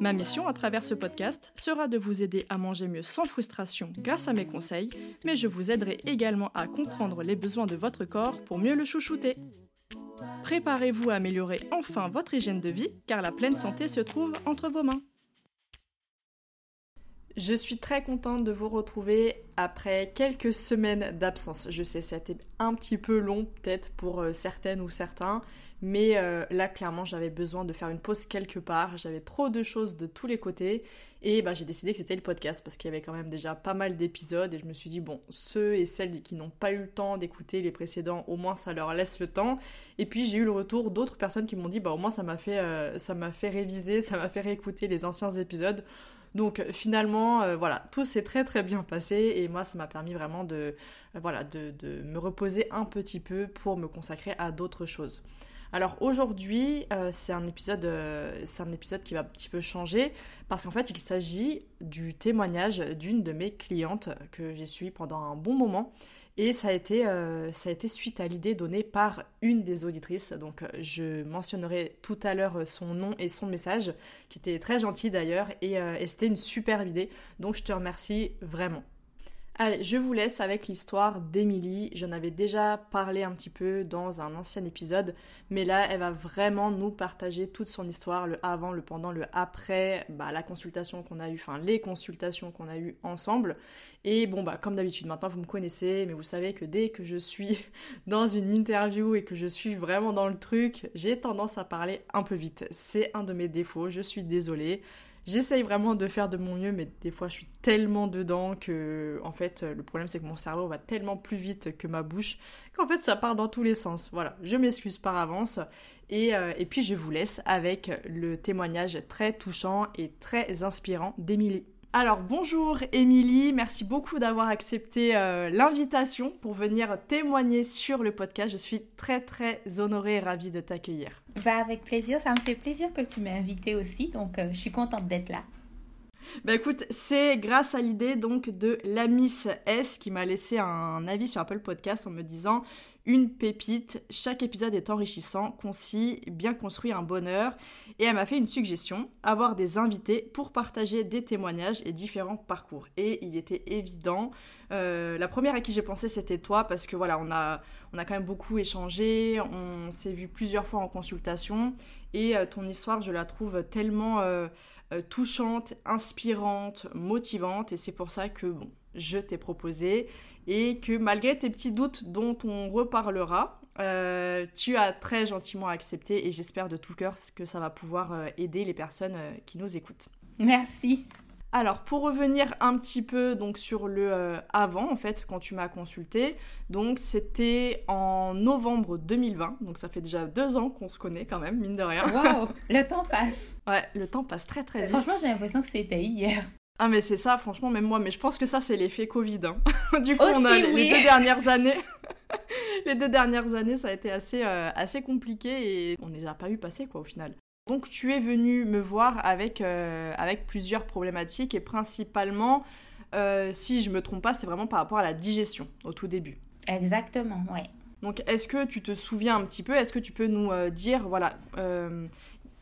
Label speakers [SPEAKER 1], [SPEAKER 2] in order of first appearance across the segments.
[SPEAKER 1] Ma mission à travers ce podcast sera de vous aider à manger mieux sans frustration grâce à mes conseils, mais je vous aiderai également à comprendre les besoins de votre corps pour mieux le chouchouter. Préparez-vous à améliorer enfin votre hygiène de vie car la pleine santé se trouve entre vos mains. Je suis très contente de vous retrouver après quelques semaines d'absence. Je sais, c'était un petit peu long peut-être pour euh, certaines ou certains, mais euh, là clairement j'avais besoin de faire une pause quelque part. J'avais trop de choses de tous les côtés et bah, j'ai décidé que c'était le podcast parce qu'il y avait quand même déjà pas mal d'épisodes et je me suis dit bon, ceux et celles qui n'ont pas eu le temps d'écouter les précédents, au moins ça leur laisse le temps. Et puis j'ai eu le retour d'autres personnes qui m'ont dit bah au moins ça m'a fait, euh, ça m'a fait réviser, ça m'a fait réécouter les anciens épisodes. Donc finalement, euh, voilà, tout s'est très très bien passé et moi ça m'a permis vraiment de, euh, voilà, de, me reposer un petit peu pour me consacrer à d'autres choses. Alors aujourd'hui, euh, c'est un épisode, c'est un épisode qui va un petit peu changer parce qu'en fait, il s'agit du témoignage d'une de mes clientes que j'ai suivi pendant un bon moment et ça a été, euh, ça a été suite à l'idée donnée par une des auditrices. Donc euh, je mentionnerai tout à l'heure son nom et son message, qui était très gentil d'ailleurs, euh, et c'était une superbe idée. Donc je te remercie vraiment. Allez, je vous laisse avec l'histoire d'Emilie. J'en avais déjà parlé un petit peu dans un ancien épisode, mais là, elle va vraiment nous partager toute son histoire, le avant, le pendant, le après, bah, la consultation qu'on a eue, enfin les consultations qu'on a eues ensemble. Et bon, bah, comme d'habitude, maintenant vous me connaissez, mais vous savez que dès que je suis dans une interview et que je suis vraiment dans le truc, j'ai tendance à parler un peu vite. C'est un de mes défauts, je suis désolée. J'essaye vraiment de faire de mon mieux, mais des fois je suis tellement dedans que, en fait, le problème c'est que mon cerveau va tellement plus vite que ma bouche qu'en fait ça part dans tous les sens. Voilà, je m'excuse par avance. Et, euh, et puis je vous laisse avec le témoignage très touchant et très inspirant d'Émilie. Alors bonjour Émilie, merci beaucoup d'avoir accepté euh, l'invitation pour venir témoigner sur le podcast. Je suis très très honorée et ravie de t'accueillir.
[SPEAKER 2] Bah avec plaisir, ça me fait plaisir que tu m'aies invitée aussi, donc euh, je suis contente d'être là.
[SPEAKER 1] Bah écoute, c'est grâce à l'idée donc de la Miss S qui m'a laissé un avis sur Apple Podcast en me disant une pépite. Chaque épisode est enrichissant, concis, bien construit, un bonheur. Et elle m'a fait une suggestion, avoir des invités pour partager des témoignages et différents parcours. Et il était évident. Euh, la première à qui j'ai pensé, c'était toi, parce que voilà, on a, on a quand même beaucoup échangé, on s'est vu plusieurs fois en consultation. Et euh, ton histoire, je la trouve tellement euh, touchante, inspirante, motivante. Et c'est pour ça que, je t'ai proposé et que malgré tes petits doutes dont on reparlera, euh, tu as très gentiment accepté et j'espère de tout cœur que ça va pouvoir euh, aider les personnes euh, qui nous écoutent.
[SPEAKER 2] Merci.
[SPEAKER 1] Alors pour revenir un petit peu donc sur le avant en fait quand tu m'as consulté, donc c'était en novembre 2020, donc ça fait déjà deux ans qu'on se connaît quand même mine de rien.
[SPEAKER 2] Waouh, le temps passe.
[SPEAKER 1] Ouais, le temps passe très très vite.
[SPEAKER 2] Franchement j'ai l'impression que c'était hier.
[SPEAKER 1] Ah mais c'est ça, franchement, même moi. Mais je pense que ça, c'est l'effet Covid. Hein. du coup, on a les deux dernières années. les deux dernières années, ça a été assez, euh, assez compliqué et on ne les a pas eu passer, quoi, au final. Donc tu es venu me voir avec, euh, avec plusieurs problématiques et principalement, euh, si je me trompe pas, c'est vraiment par rapport à la digestion au tout début.
[SPEAKER 2] Exactement, ouais.
[SPEAKER 1] Donc est-ce que tu te souviens un petit peu, est-ce que tu peux nous dire, voilà,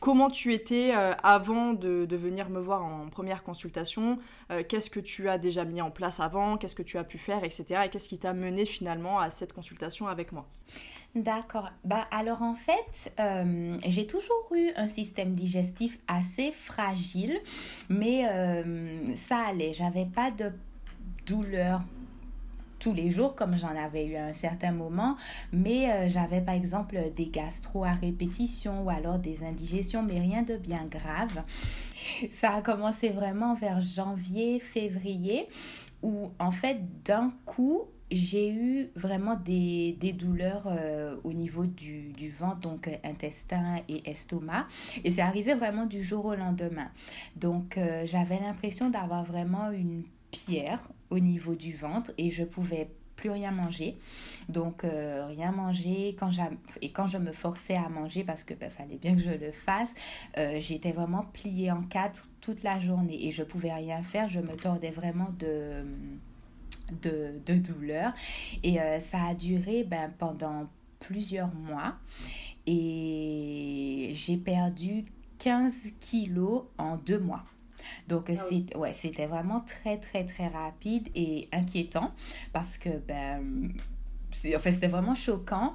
[SPEAKER 1] comment tu étais euh, avant de, venir me voir en première consultation, euh, qu'est-ce que tu as déjà mis en place avant, qu'est-ce que tu as pu faire, etc. Et qu'est-ce qui t'a mené finalement à cette consultation avec moi?
[SPEAKER 2] D'accord. Bah, alors en fait, euh, j'ai toujours eu un système digestif assez fragile, mais ça allait. J'avais pas de douleur tous les jours comme j'en avais eu à un certain moment, mais euh, j'avais par exemple des gastro à répétition ou alors des indigestions, mais rien de bien grave. Ça a commencé vraiment vers janvier, février, où en fait d'un coup j'ai eu vraiment des, des douleurs euh, au niveau du, du donc euh, intestin et estomac. Et c'est arrivé vraiment du jour au lendemain. Donc j'avais l'impression d'avoir vraiment une pierre au niveau du ventre et je pouvais plus rien manger. Donc, euh, rien manger. Quand et quand je me forçais à manger, parce que ben, fallait bien que je le fasse, euh, j'étais vraiment pliée en quatre toute la journée et je pouvais rien faire. Je me tordais vraiment de, de, de douleur. Et euh, ça a duré ben, pendant plusieurs mois. Et j'ai perdu 15 kilos en deux mois. Donc, ah ouais, c'était vraiment très, très, très rapide et inquiétant parce que, ben, en fait, c'était vraiment choquant.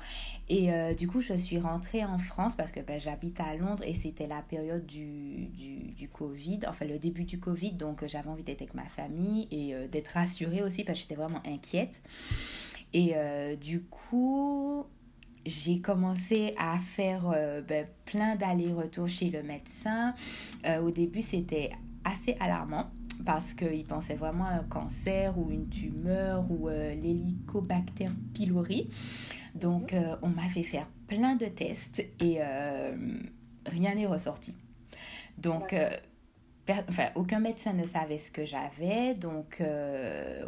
[SPEAKER 2] Et euh, du coup, je suis rentrée en France parce que ben, j'habite à Londres et c'était la période du, du, du, Covid, enfin le début du Covid. Donc, j'avais envie d'être avec ma famille et euh, d'être rassurée aussi parce que j'étais vraiment inquiète. Et euh, du coup, j'ai commencé à faire ben, plein d'allers-retours chez le médecin. au début, c'était assez alarmant parce qu'il pensait vraiment à un cancer ou une tumeur ou euh, l'hélicobacter pylori. Donc, mhm. euh, on m'a fait faire plein de tests et euh, rien n'est ressorti. Donc, enfin, aucun médecin ne savait ce que j'avais. Donc,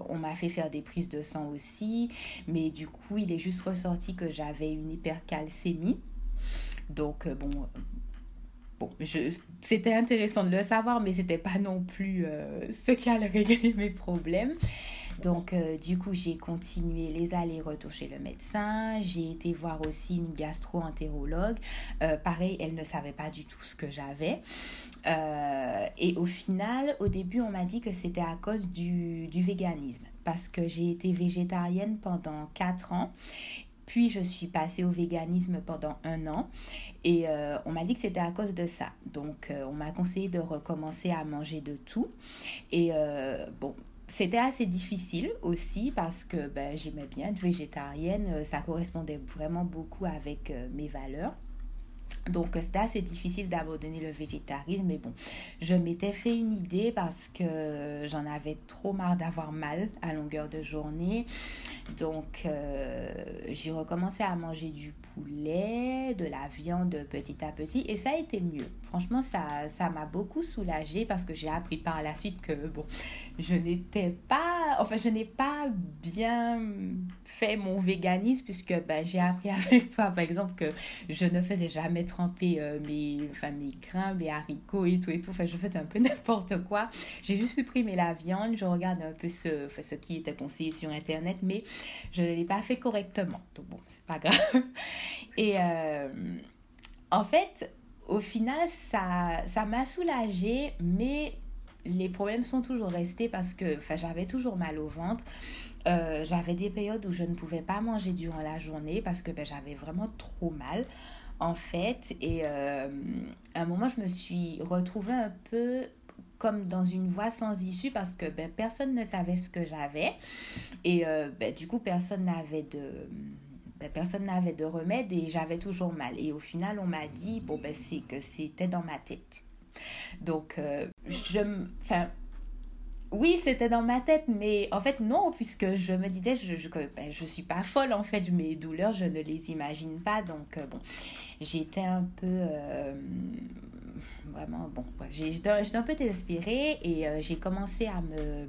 [SPEAKER 2] on m'a fait faire des prises de sang aussi. Mais du coup, il est juste ressorti que j'avais une hypercalcémie. Donc, bon, c'était intéressant de le savoir, mais c'était pas non plus euh, ce qui allait régler mes problèmes. Donc, euh, du coup, j'ai continué les allers-retours chez le médecin. J'ai été voir aussi une gastro-entérologue. Euh, pareil, elle ne savait pas du tout ce que j'avais. et au final, au début, on m'a dit que c'était à cause du, du véganisme. Parce que j'ai été végétarienne pendant 4 ans puis je suis passée au véganisme pendant un an et euh, on m'a dit que c'était à cause de ça. Donc euh, on m'a conseillé de recommencer à manger de tout. Et euh, bon, c'était assez difficile aussi parce que ben, j'aimais bien être végétarienne. Ça correspondait vraiment beaucoup avec mes valeurs. Donc c'était assez difficile d'abandonner le végétarisme, mais bon, je m'étais fait une idée parce que j'en avais trop marre d'avoir mal à longueur de journée. Donc j'ai recommencé à manger du poulet, de la viande petit à petit et ça a été mieux. Franchement, ça ça m'a beaucoup soulagée parce que j'ai appris par la suite que bon, je n'étais pas, enfin je n'ai pas bien fait mon véganisme puisque ben, j'ai appris avec toi par exemple que je ne faisais jamais tremper euh, mes, enfin, mes grains, mes haricots et tout et tout. Enfin, je faisais un peu n'importe quoi. J'ai juste supprimé la viande. Je regarde un peu ce, ce qui était conseillé sur Internet, mais je ne l'ai pas fait correctement. Donc bon, c'est pas grave. Et euh, en fait, au final, ça ça m'a soulagée, mais les problèmes sont toujours restés parce que j'avais toujours mal au ventre. Euh, j'avais des périodes où je ne pouvais pas manger durant la journée parce que ben, j'avais vraiment trop mal en fait. Et euh, à un moment, je me suis retrouvée un peu comme dans une voie sans issue parce que ben, personne ne savait ce que j'avais. Et euh, ben, du coup, personne n'avait de... Ben, personne n'avait de remède et j'avais toujours mal. Et au final, on m'a dit, bon, ben, c'est que c'était dans ma tête. Donc, euh, je... Enfin, oui, c'était dans ma tête, mais en fait, non, puisque je me disais, je je, ben, je suis pas folle, en fait, mes douleurs, je ne les imagine pas. Donc, euh, bon, j'étais un peu. Euh, vraiment, bon, j'étais un peu désespérée et euh, j'ai commencé à me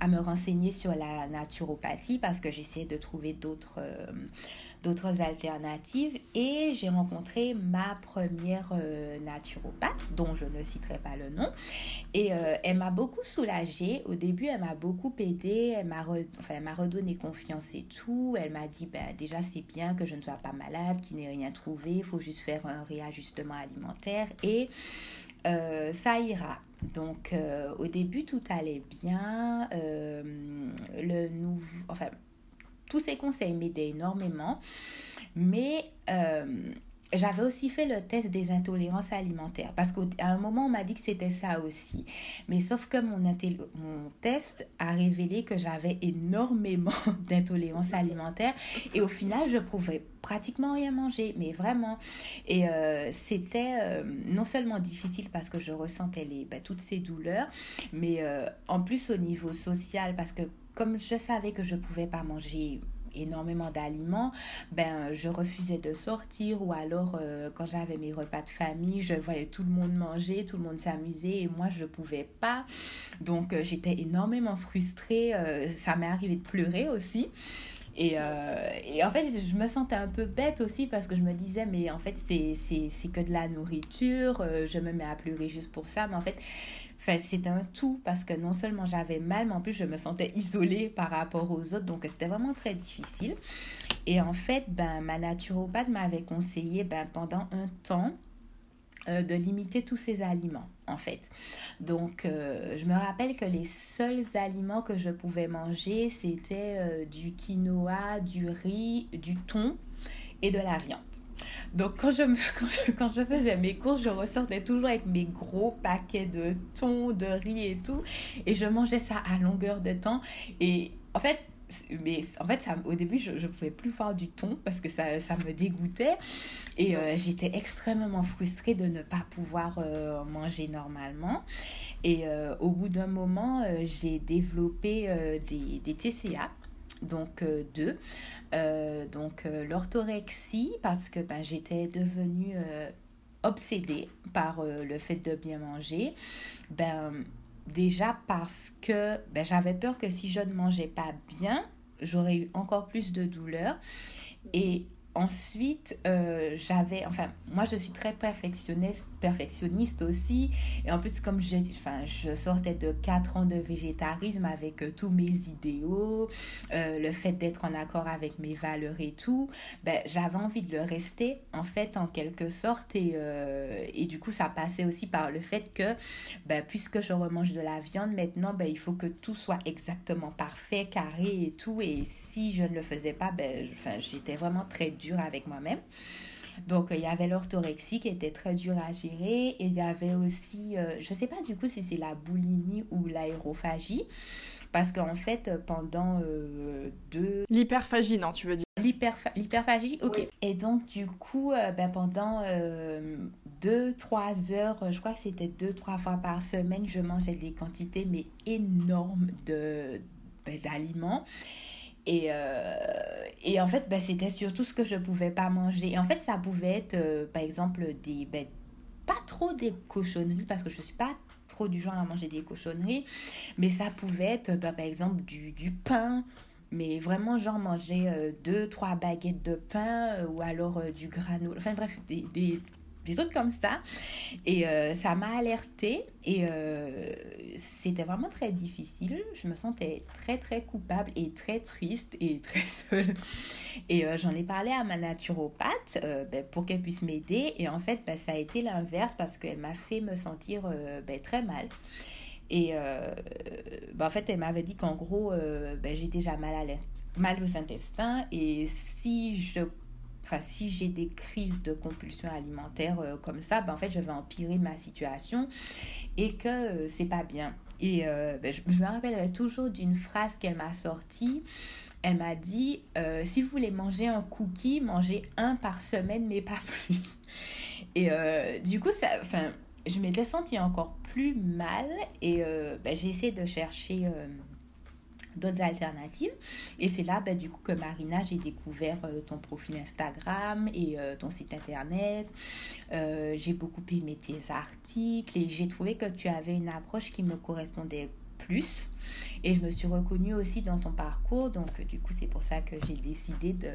[SPEAKER 2] à me renseigner sur la naturopathie parce que j'essayais de trouver d'autres d'autres alternatives et j'ai rencontré ma première euh, naturopathe dont je ne citerai pas le nom et euh, elle m'a beaucoup soulagée au début elle m'a beaucoup aidée elle m'a redonné confiance et tout elle m'a dit ben, déjà c'est bien que je ne sois pas malade qu'il n'ait rien trouvé il faut juste faire un réajustement alimentaire et euh, ça ira. Donc au début tout allait bien. le nouveau, enfin tous ces conseils m'aidaient énormément. Mais euh, j'avais aussi fait le test des intolérances alimentaires parce qu'à un moment on m'a dit que c'était ça aussi. Mais sauf que mon, test a révélé que j'avais énormément d'intolérances alimentaires et au final je pouvais pratiquement rien manger, mais vraiment. Et euh, c'était euh, non seulement difficile parce que je ressentais les, ben, toutes ces douleurs, mais en plus au niveau social parce que comme je savais que je pouvais pas manger énormément d'aliments, ben je refusais de sortir ou alors euh, quand j'avais mes repas de famille, je voyais tout le monde manger, tout le monde s'amuser et moi je pouvais pas. Donc euh, j'étais énormément frustrée, euh, ça m'est arrivé de pleurer aussi. Et, et, en fait, je me sentais un peu bête aussi parce que je me disais, mais en fait, c'est que de la nourriture, je me mets à pleurer juste pour ça. Mais en fait, c'est un tout parce que non seulement j'avais mal, mais en plus je me sentais isolée par rapport aux autres. Donc c'était vraiment très difficile. Et en fait, ben, ma naturopathe m'avait conseillé ben, pendant un temps euh, de limiter tous ces aliments en fait. Donc euh, je me rappelle que les seuls aliments que je pouvais manger, c'était euh, du quinoa, du riz, du thon et de la viande. Donc quand je, quand, je, faisais mes courses, je ressortais toujours avec mes gros paquets de thon, de riz et tout. Et je mangeais ça à longueur de temps. Et en fait, mais en fait, ça, au début, je ne pouvais plus faire du thon parce que ça, ça me dégoûtait. Et euh, j'étais extrêmement frustrée de ne pas pouvoir euh, manger normalement. Et euh, au bout d'un moment, j'ai développé des, des TCA donc euh, deux. Euh, donc euh, l'orthorexie, parce que ben, j'étais devenue obsédée par le fait de bien manger. Ben, déjà parce que ben, j'avais peur que si je ne mangeais pas bien, j'aurais eu encore plus de douleur. Et Ensuite, j'avais, enfin, moi je suis très perfectionniste, perfectionniste aussi. Et en plus, comme je, enfin, je sortais de 4 ans de végétarisme avec euh, tous mes idéaux, euh, le fait d'être en accord avec mes valeurs et tout, ben, j'avais envie de le rester, en fait, en quelque sorte. Et, et du coup, ça passait aussi par le fait que, ben, puisque je remange de la viande maintenant, ben, il faut que tout soit exactement parfait, carré et tout. Et si je ne le faisais pas, ben, j'étais vraiment très dure avec moi-même. Donc, il y avait l'orthorexie qui était très dur à gérer. Et il y avait aussi, euh, je ne sais pas du coup si c'est la boulimie ou l'aérophagie. Parce qu'en fait, pendant euh, deux...
[SPEAKER 1] L'hyperphagie, non, tu veux dire?
[SPEAKER 2] L'hyperphagie, ok. Et donc, du coup, euh, ben, pendant deux, trois heures, je crois que c'était deux, trois fois par semaine, je mangeais des quantités, mais énormes de, ben, d'aliments. Et, euh, et en fait, bah, c'était surtout ce que je pouvais pas manger. Et en fait, ça pouvait être, euh, par exemple, des, ben, pas trop des cochonneries, parce que je suis pas trop du genre à manger des cochonneries, mais ça pouvait être, bah, par exemple, du, du pain, mais vraiment genre manger euh, deux, trois baguettes de pain, ou alors du granola, enfin bref, des des trucs comme ça. Et euh, ça m'a alertée et euh, c'était vraiment très difficile. Je me sentais très très coupable et très triste et très seule. Et euh, j'en ai parlé à ma naturopathe ben, pour qu'elle puisse m'aider. Et en fait, ben, ça a été l'inverse parce qu'elle m'a fait me sentir ben, très mal. Et en fait, elle m'avait dit qu'en gros, j'étais déjà mal, à mal aux intestins. Et si je enfin si j'ai des crises de compulsion alimentaire euh, comme ça, ben, en fait je vais empirer ma situation et que euh, c'est pas bien. Et euh, ben, je, me rappellerai toujours d'une phrase qu'elle m'a sortie. Elle m'a dit si vous voulez manger un cookie, mangez un par semaine, mais pas plus. Et du coup, ça, enfin, je m'étais sentie encore plus mal et ben, j'ai essayé de chercher d'autres alternatives. Et c'est là, ben, du coup, que Marina, j'ai découvert euh, ton profil Instagram et euh, ton site internet. Euh, j'ai beaucoup aimé tes articles et j'ai trouvé que tu avais une approche qui me correspondait plus. Et je me suis reconnue aussi dans ton parcours. Donc, du coup, c'est pour ça que j'ai décidé de,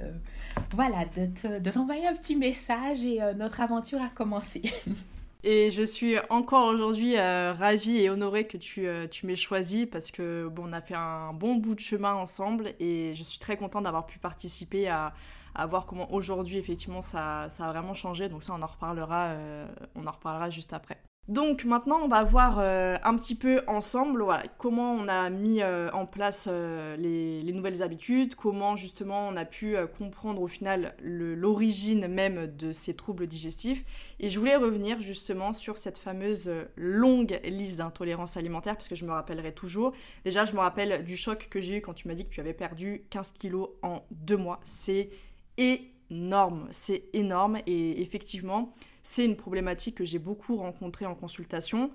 [SPEAKER 2] voilà, de t'envoyer un petit message et notre aventure a commencé.
[SPEAKER 1] Et je suis encore aujourd'hui euh, ravie et honorée que tu, euh, tu m'aies choisi parce que bon, on a fait un bon bout de chemin ensemble et je suis très contente d'avoir pu participer à, à voir comment aujourd'hui effectivement ça, ça, a vraiment changé. Donc ça, on en reparlera, euh, on en reparlera juste après. Donc maintenant, on va voir euh, un petit peu ensemble comment on a mis euh, en place euh, les, nouvelles habitudes, comment justement on a pu comprendre au final l'origine même de ces troubles digestifs. Et je voulais revenir justement sur cette fameuse longue liste d'intolérances alimentaires, parce que je me rappellerai toujours. Déjà, je me rappelle du choc que j'ai eu quand tu m'as dit que tu avais perdu 15 kilos en deux mois. C'est énorme, c'est énorme. Et effectivement, c'est une problématique que j'ai beaucoup rencontrée en consultation.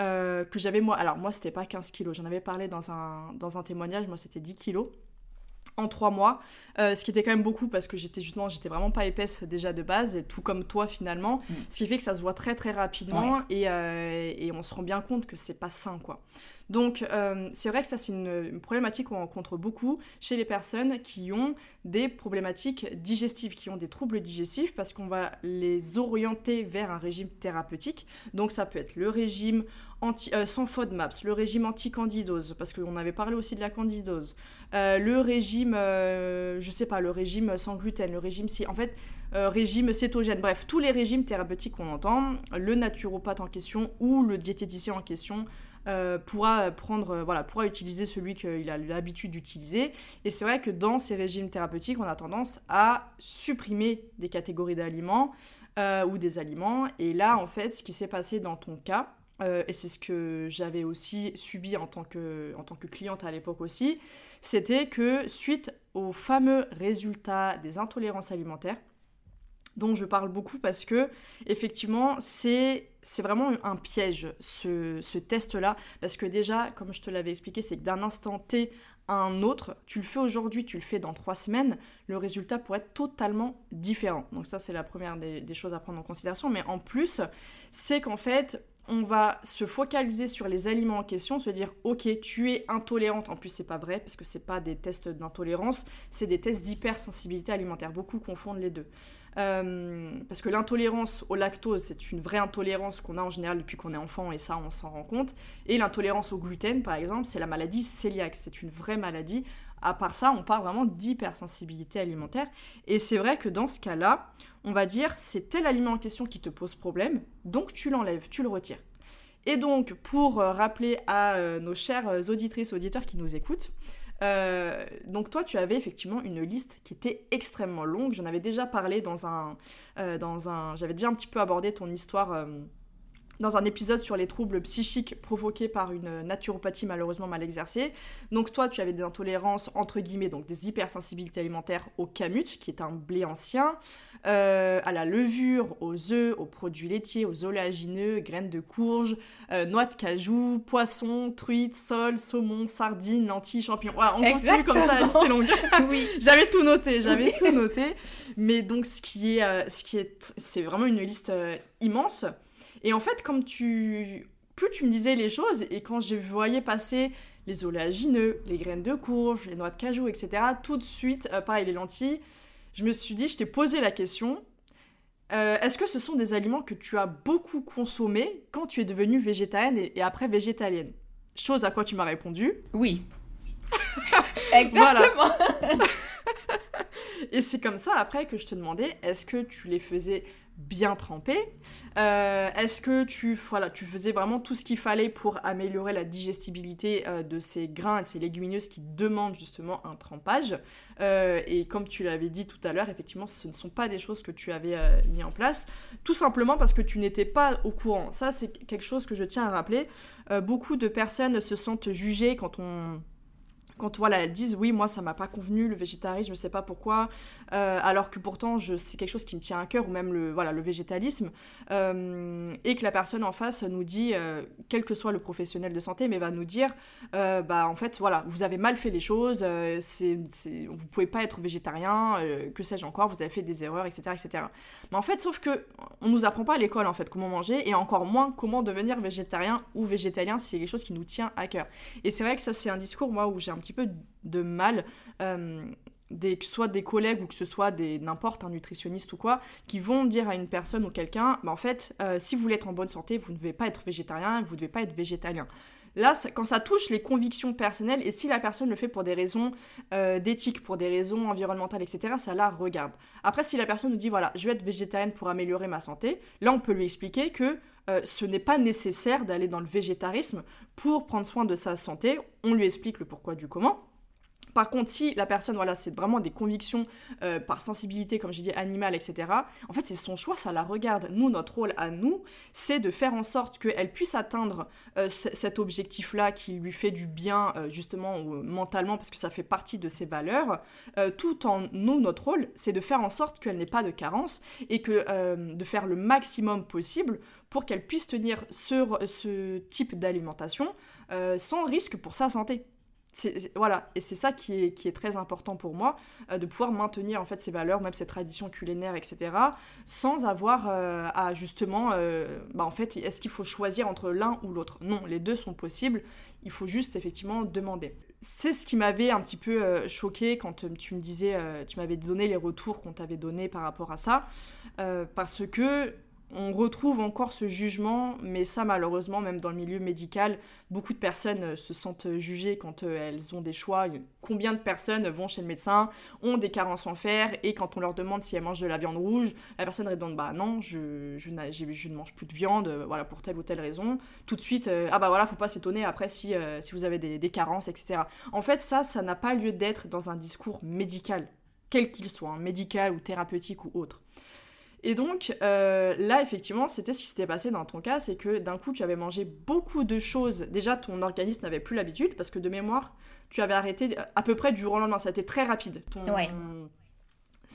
[SPEAKER 1] Euh, que j'avais moi, alors moi c'était pas 15 kilos, j'en avais parlé dans un, dans un témoignage, moi c'était 10 kilos en trois mois, euh, ce qui était quand même beaucoup parce que j'étais justement, j'étais vraiment pas épaisse déjà de base, et tout comme toi finalement, mm. ce qui fait que ça se voit très très rapidement et, euh, et, on se rend bien compte que c'est pas sain quoi. Donc euh, c'est vrai que ça c'est une, problématique qu'on rencontre beaucoup chez les personnes qui ont des problématiques digestives, qui ont des troubles digestifs parce qu'on va les orienter vers un régime thérapeutique. Donc ça peut être le régime anti, euh, sans FODMAPS, le régime anti-candidose, parce qu'on avait parlé aussi de la candidose, euh, le régime, je sais pas, le régime sans gluten, le régime en fait, régime cétogène, bref, tous les régimes thérapeutiques qu'on entend, le naturopathe en question ou le diététicien en question euh, euh, pourra utiliser celui qu'il a l'habitude d'utiliser. Et c'est vrai que dans ces régimes thérapeutiques, on a tendance à supprimer des catégories d'aliments euh, ou des aliments. Et là, en fait, ce qui s'est passé dans ton cas, et c'est ce que j'avais aussi subi en tant que, en tant que cliente à l'époque aussi, c'était que suite aux fameux résultats des intolérances alimentaires, dont je parle beaucoup parce que effectivement c'est c'est vraiment un piège ce, test-là parce que déjà comme je te l'avais expliqué c'est que d'un instant T à un autre, tu le fais aujourd'hui, tu le fais dans trois semaines, le résultat pourrait être totalement différent. Donc ça c'est la première des, des choses à prendre en considération, mais en plus c'est qu'en fait on va se focaliser sur les aliments en question, se dire ok tu es intolérante, en plus c'est pas vrai parce que c'est pas des tests d'intolérance, c'est des tests d'hypersensibilité alimentaire, beaucoup confondent les deux. Euh, parce que l'intolérance au lactose, c'est une vraie intolérance qu'on a en général depuis qu'on est enfant, et ça, on s'en rend compte. Et l'intolérance au gluten, par exemple, c'est la maladie cœliaque, c'est une vraie maladie. À part ça, on parle vraiment d'hypersensibilité alimentaire. Et c'est vrai que dans ce cas-là, on va dire, c'est tel aliment en question qui te pose problème, donc tu l'enlèves, tu le retires. Et donc, pour euh, rappeler à euh, nos chères auditrices, auditeurs qui nous écoutent, euh, donc toi, tu avais effectivement une liste qui était extrêmement longue. J'en avais déjà parlé dans un, euh, dans un, j'avais déjà un petit peu abordé ton histoire. Dans un épisode sur les troubles psychiques provoqués par une naturopathie malheureusement mal exercée. Donc toi, tu avais des intolérances, entre guillemets, donc des hypersensibilités alimentaires au camut, qui est un blé ancien, euh, à la levure, aux œufs, aux produits laitiers, aux oléagineux, graines de courge, euh, noix de cajou, poisson, truite, sole, saumon, sardines, lentilles, champignons. Voilà, on continue comme ça, c'est longue. oui. j'avais tout noté, j'avais tout noté. Mais donc ce qui est, euh, ce qui est, c'est vraiment une liste immense. Et en fait, comme tu, plus tu me disais les choses, et quand je voyais passer les oléagineux, les graines de courge, les noix de cajou, etc., tout de suite, pareil, les lentilles, je me suis dit, je t'ai posé la question, euh, est-ce que ce sont des aliments que tu as beaucoup consommés quand tu es devenue végétarienne et, après végétalienne? Chose à quoi tu m'as répondu.
[SPEAKER 2] Oui. Exactement.
[SPEAKER 1] et c'est comme ça après que je te demandais, est-ce que tu les faisais bien trempé euh, Est-ce que tu, voilà, tu faisais vraiment tout ce qu'il fallait pour améliorer la digestibilité euh, de ces grains et ces légumineuses qui demandent justement un trempage? Euh, Et comme tu l'avais dit tout à l'heure, effectivement, ce ne sont pas des choses que tu avais mis en place, tout simplement parce que tu n'étais pas au courant. Ça, c'est quelque chose que je tiens à rappeler. beaucoup de personnes se sentent jugées quand on quand voilà, elles disent oui, moi ça m'a pas convenu le végétarisme, je sais pas pourquoi, euh, alors que pourtant c'est quelque chose qui me tient à cœur, ou même le, voilà, le végétalisme, euh, et que la personne en face nous dit, euh, quel que soit le professionnel de santé, mais va nous dire, bah en fait voilà, vous avez mal fait les choses, vous pouvez pas être végétarien, que sais-je encore, vous avez fait des erreurs, etc., etc. Mais en fait, sauf que on nous apprend pas à l'école en fait comment manger, et encore moins comment devenir végétarien ou végétalien si c'est quelque chose qui nous tient à cœur. Et c'est vrai que ça c'est un discours moi où j'ai un petit peu de mal. Euh, des, que ce soit des collègues ou que ce soit des n'importe un nutritionniste ou quoi, qui vont dire à une personne ou quelqu'un, bah en fait, euh, si vous voulez être en bonne santé, vous ne devez pas être végétarien, vous ne devez pas être végétalien. Là, quand ça touche les convictions personnelles, et si la personne le fait pour des raisons euh, d'éthique, pour des raisons environnementales, etc., ça la regarde. Après, si la personne nous dit, voilà, je vais être végétarienne pour améliorer ma santé, là, on peut lui expliquer que euh, ce n'est pas nécessaire d'aller dans le végétarisme pour prendre soin de sa santé. On lui explique le pourquoi du comment. Par contre, si la personne, voilà, c'est vraiment des convictions euh, par sensibilité, comme j'ai dit, animale, etc., en fait, c'est son choix, ça la regarde. Nous, notre rôle à nous, c'est de faire en sorte qu'elle puisse atteindre euh, cet objectif-là qui lui fait du bien, justement, mentalement, parce que ça fait partie de ses valeurs, tout en nous, notre rôle, c'est de faire en sorte qu'elle n'ait pas de carence et que de faire le maximum possible pour qu'elle puisse tenir ce, ce type d'alimentation sans risque pour sa santé voilà, et c'est ça qui est, très important pour moi, euh, de pouvoir maintenir en fait ces valeurs, même ces traditions culinaires, etc., sans avoir euh, à justement, euh, bah en fait, est-ce qu'il faut choisir entre l'un ou l'autre? Non, les deux sont possibles, il faut juste effectivement demander. C'est ce qui m'avait un petit peu choqué quand tu me disais, tu m'avais donné les retours qu'on t'avait donnés par rapport à ça, parce que on retrouve encore ce jugement, mais ça malheureusement, même dans le milieu médical, beaucoup de personnes euh, se sentent jugées quand euh, elles ont des choix. Combien de personnes vont chez le médecin, ont des carences en fer, et quand on leur demande si elles mangent de la viande rouge, la personne répond bah non, je, je, ne mange plus de viande, euh, voilà, pour telle ou telle raison. Tout de suite, ah bah voilà, faut pas s'étonner après si, si vous avez des, des carences, etc. En fait, ça, ça n'a pas lieu d'être dans un discours médical, quel qu'il soit, hein, médical ou thérapeutique ou autre. Et donc, euh, là, effectivement, c'était ce qui s'était passé dans ton cas, c'est que d'un coup, tu avais mangé beaucoup de choses. Déjà, ton organisme n'avait plus l'habitude, parce que de mémoire, tu avais arrêté à peu près du jour au lendemain. Ça a été très rapide.
[SPEAKER 2] Ouais.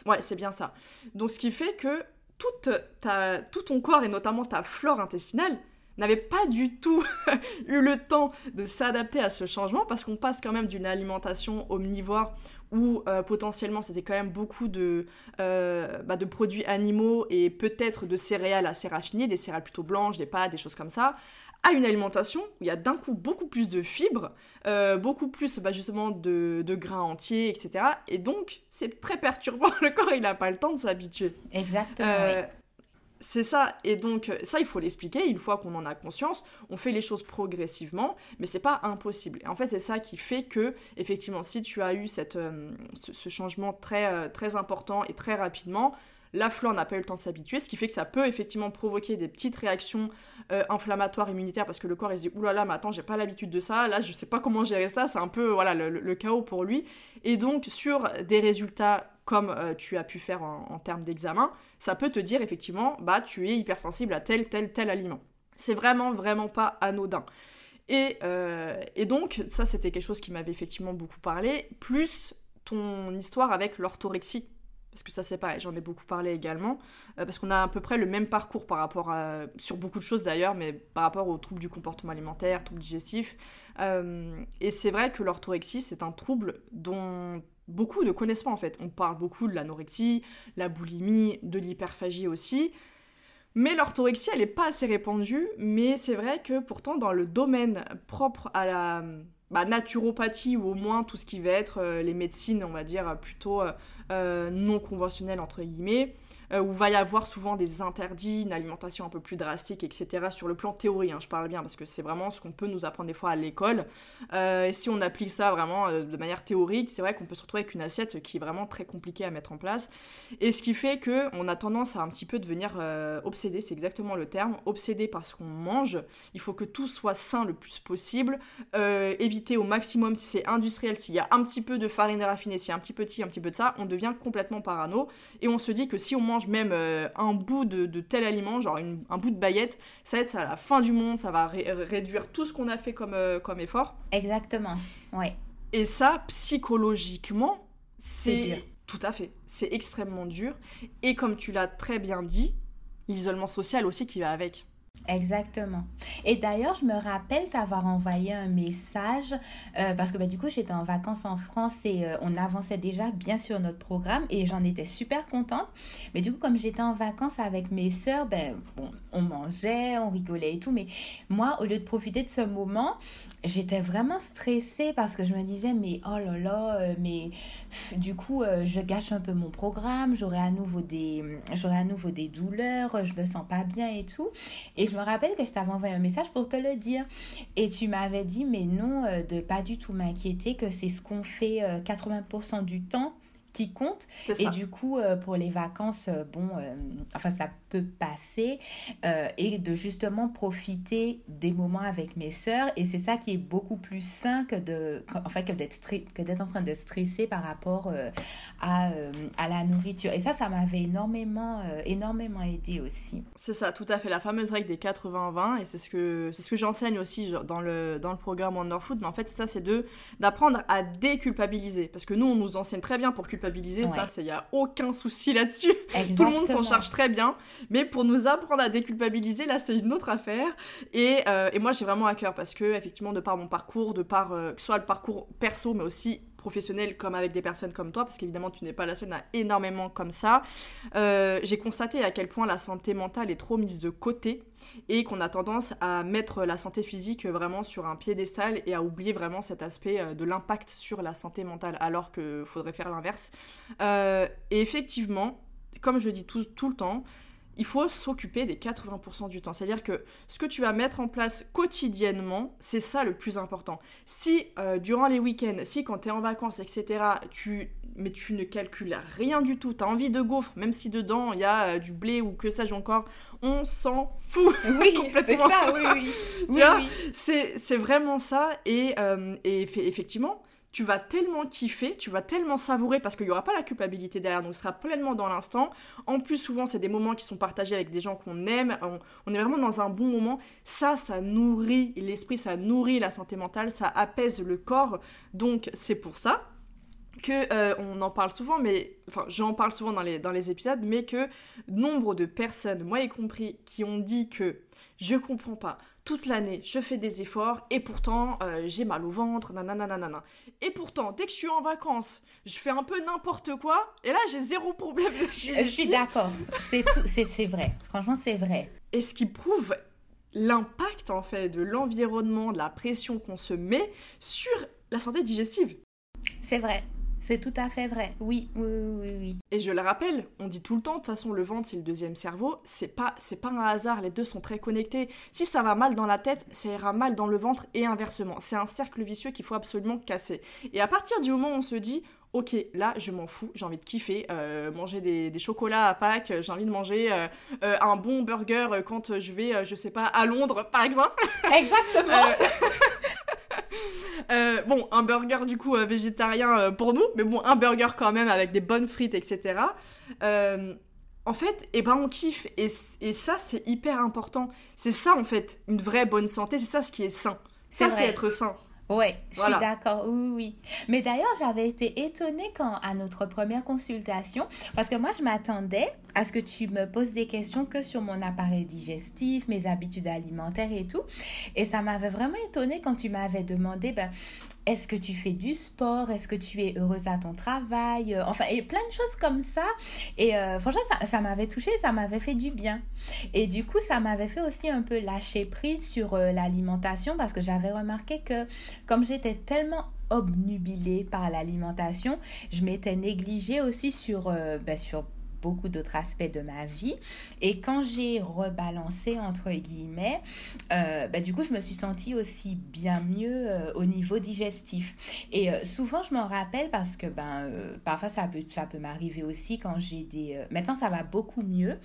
[SPEAKER 1] Ouais, c'est bien ça. Donc, ce qui fait que toute ta... tout ton corps, et notamment ta flore intestinale, n'avait pas du tout eu le temps de s'adapter à ce changement parce qu'on passe quand même d'une alimentation omnivore où euh, potentiellement c'était quand même beaucoup de, euh, bah, de produits animaux et peut-être de céréales assez raffinées, des céréales plutôt blanches, des pâtes, des choses comme ça, à une alimentation où il y a d'un coup beaucoup plus de fibres, euh, beaucoup plus bah, justement de, de, grains entiers, etc. Et donc c'est très perturbant, le corps il n'a pas le temps de s'habituer.
[SPEAKER 2] Exactement.
[SPEAKER 1] C'est ça, et donc ça il faut l'expliquer, une fois qu'on en a conscience, on fait les choses progressivement, mais c'est pas impossible. Et en fait c'est ça qui fait que, effectivement, si tu as eu euh, ce, changement très, euh, très important et très rapidement, la flore n'a pas eu le temps de s'habituer, ce qui fait que ça peut effectivement provoquer des petites réactions euh, inflammatoires immunitaires parce que le corps il se dit oulala, mais attends, j'ai pas l'habitude de ça, là je sais pas comment gérer ça, c'est un peu voilà le, chaos pour lui. Et donc sur des résultats comme euh, tu as pu faire en, termes d'examen, ça peut te dire effectivement bah tu es hypersensible à tel tel tel aliment. C'est vraiment vraiment pas anodin. Et, euh, et donc ça c'était quelque chose qui m'avait effectivement beaucoup parlé, plus ton histoire avec l'orthorexie parce que ça c'est pareil, j'en ai beaucoup parlé également, euh, parce qu'on a à peu près le même parcours par rapport à, sur beaucoup de choses d'ailleurs, mais par rapport aux troubles du comportement alimentaire, troubles digestifs. Et c'est vrai que l'orthorexie, c'est un trouble dont beaucoup ne connaissent pas en fait. On parle beaucoup de l'anorexie, la boulimie, de l'hyperphagie aussi. Mais l'orthorexie, elle n'est pas assez répandue, mais c'est vrai que pourtant dans le domaine propre à la bah, naturopathie ou au moins tout ce qui va être euh, les médecines, on va dire, plutôt euh, non conventionnelles, entre guillemets, euh, où va y avoir souvent des interdits, une alimentation un peu plus drastique, etc. Sur le plan théorie, hein, je parle bien, parce que c'est vraiment ce qu'on peut nous apprendre des fois à l'école. Euh, et si on applique ça vraiment euh, de manière théorique, c'est vrai qu'on peut se retrouver avec une assiette qui est vraiment très compliquée à mettre en place. Et ce qui fait que on a tendance à un petit peu devenir obsédé, c'est exactement le terme, obsédé par ce qu'on mange. Il faut que tout soit sain le plus possible, éviter au maximum si c'est industriel, s'il y a un petit peu de farine raffinée, s'il y a un petit peu de un petit peu de ça, on devient complètement parano. Et on se dit que si on mange même euh, un bout de, tel aliment, genre un bout de baguette, ça va être à la fin du monde, ça va réduire tout ce qu'on a fait comme, euh, comme effort.
[SPEAKER 2] Exactement, ouais.
[SPEAKER 1] Et ça, psychologiquement, c'est... Tout à fait. C'est extrêmement dur. Et comme tu l'as très bien dit, l'isolement social aussi qui va avec.
[SPEAKER 2] Exactement. Et d'ailleurs, je me rappelle t'avoir envoyé un message euh, parce que bah, du coup, j'étais en vacances en France et euh, on avançait déjà bien sur notre programme et j'en étais super contente. Mais du coup, comme j'étais en vacances avec mes sœurs, ben, bon, on mangeait, on rigolait et tout. Mais moi, au lieu de profiter de ce moment, j'étais vraiment stressée parce que je me disais, mais oh là là, euh, mais du coup, je gâche un peu mon programme, j'aurai à nouveau des, j'aurai à nouveau des douleurs, je me sens pas bien et tout. Et je me rappelle que je t'avais envoyé un message pour te le dire. Et tu m'avais dit, mais non, euh, de pas du tout m'inquiéter, que c'est ce qu'on fait 80% euh, du temps qui compte. Et du coup, euh, pour les vacances, bon, enfin, ça peut passer euh, et de justement profiter des moments avec mes sœurs. Et c'est ça qui est beaucoup plus sain que de, en fait, que d'être que d'être en train de stresser par rapport euh, à, euh, à la nourriture. Et ça, ça m'avait énormément, énormément aidé aussi.
[SPEAKER 1] C'est ça, tout à fait. La fameuse règle des 80-20 et c'est ce que c'est ce que j'enseigne aussi dans le dans le programme Wonder Food. Mais en fait, ça, c'est de d'apprendre à déculpabiliser parce que nous, on nous enseigne très bien pour culpabiliser. Ça, il y a aucun souci là-dessus. Tout le monde s'en charge très bien. Mais pour nous apprendre à déculpabiliser, là, c'est une autre affaire. Et, euh, et moi, j'ai vraiment à cœur parce que, effectivement, de par mon parcours, de par euh, que ce soit le parcours perso, mais aussi professionnel comme avec des personnes comme toi, parce qu'évidemment tu n'es pas la seule, a énormément comme ça, euh, j'ai constaté à quel point la santé mentale est trop mise de côté et qu'on a tendance à mettre la santé physique vraiment sur un piédestal et à oublier vraiment cet aspect de l'impact sur la santé mentale, alors qu'il faudrait faire l'inverse. et effectivement, comme je dis tout, tout le temps, il faut s'occuper des 80% du temps. C'est-à-dire que ce que tu vas mettre en place quotidiennement, c'est ça le plus important. Si euh, durant les week-ends, si quand tu es en vacances, etc., tu, mais tu ne calcules rien du tout, tu as envie de gaufres, même si dedans il y a euh, du blé ou que sais-je encore, on s'en fout.
[SPEAKER 2] Oui, c'est ça, oui, oui.
[SPEAKER 1] c'est vraiment ça. Et, euh, et effectivement, tu vas tellement kiffer, tu vas tellement savourer parce qu'il n'y aura pas la culpabilité derrière, donc tu seras pleinement dans l'instant. En plus, souvent, c'est des moments qui sont partagés avec des gens qu'on aime, on, est vraiment dans un bon moment. Ça, ça nourrit l'esprit, ça nourrit la santé mentale, ça apaise le corps. Donc, c'est pour ça que euh, on en parle souvent, mais enfin j'en parle souvent dans les, dans les épisodes, mais que nombre de personnes, moi y compris, qui ont dit que je comprends pas, toute l'année je fais des efforts et pourtant euh, j'ai mal au ventre, nanana. Et pourtant, dès que je suis en vacances, je fais un peu n'importe quoi et là j'ai zéro problème.
[SPEAKER 2] je suis d'accord, c'est vrai, franchement c'est vrai.
[SPEAKER 1] Et ce qui prouve l'impact en fait de l'environnement, de la pression qu'on se met sur la santé digestive.
[SPEAKER 2] C'est vrai, c'est tout à fait vrai. Oui, oui, oui, oui.
[SPEAKER 1] Et je le rappelle, on dit tout le temps, de toute façon, le ventre, c'est le deuxième cerveau. C'est pas, c'est pas un hasard, les deux sont très connectés. Si ça va mal dans la tête, ça ira mal dans le ventre et inversement. C'est un cercle vicieux qu'il faut absolument casser. Et à partir du moment où on se dit, ok, là, je m'en fous, j'ai envie de kiffer, euh, manger des, chocolats à Pâques, j'ai envie de manger euh, euh, un bon burger quand je vais, je sais pas, à Londres, par exemple.
[SPEAKER 2] Exactement.
[SPEAKER 1] Euh, bon, un burger du coup euh, végétarien euh, pour nous, mais bon, un burger quand même avec des bonnes frites, etc. en fait, eh ben, on kiffe. Et, et ça, c'est hyper important. C'est ça, en fait, une vraie bonne santé. C'est ça ce qui est sain. Ça, c'est être sain.
[SPEAKER 2] Ouais, je suis d'accord, oui, oui. Mais d'ailleurs, j'avais été étonnée quand à notre première consultation, parce que moi, je m'attendais à ce que tu me poses des questions que sur mon appareil digestif, mes habitudes alimentaires et tout? Et ça m'avait vraiment étonnée quand tu m'avais demandé, ben, est-ce que tu fais du sport? Est-ce que tu es heureuse à ton travail? Euh, Enfin, et plein de choses comme ça. Et euh, franchement, ça, m'avait touchée, ça m'avait fait du bien. Et du coup, ça m'avait fait aussi un peu lâcher prise sur euh, l'alimentation parce que j'avais remarqué que comme j'étais tellement obnubilée par l'alimentation, je m'étais négligée aussi sur, ben, sur beaucoup d'autres aspects de ma vie. Et quand j'ai rebalancé, entre guillemets, euh, bah, du coup, je me suis sentie aussi bien mieux euh, au niveau digestif. Et euh, souvent, je m'en rappelle parce que ben, parfois, ça peut, ça peut m'arriver aussi quand j'ai des... maintenant, ça va beaucoup mieux,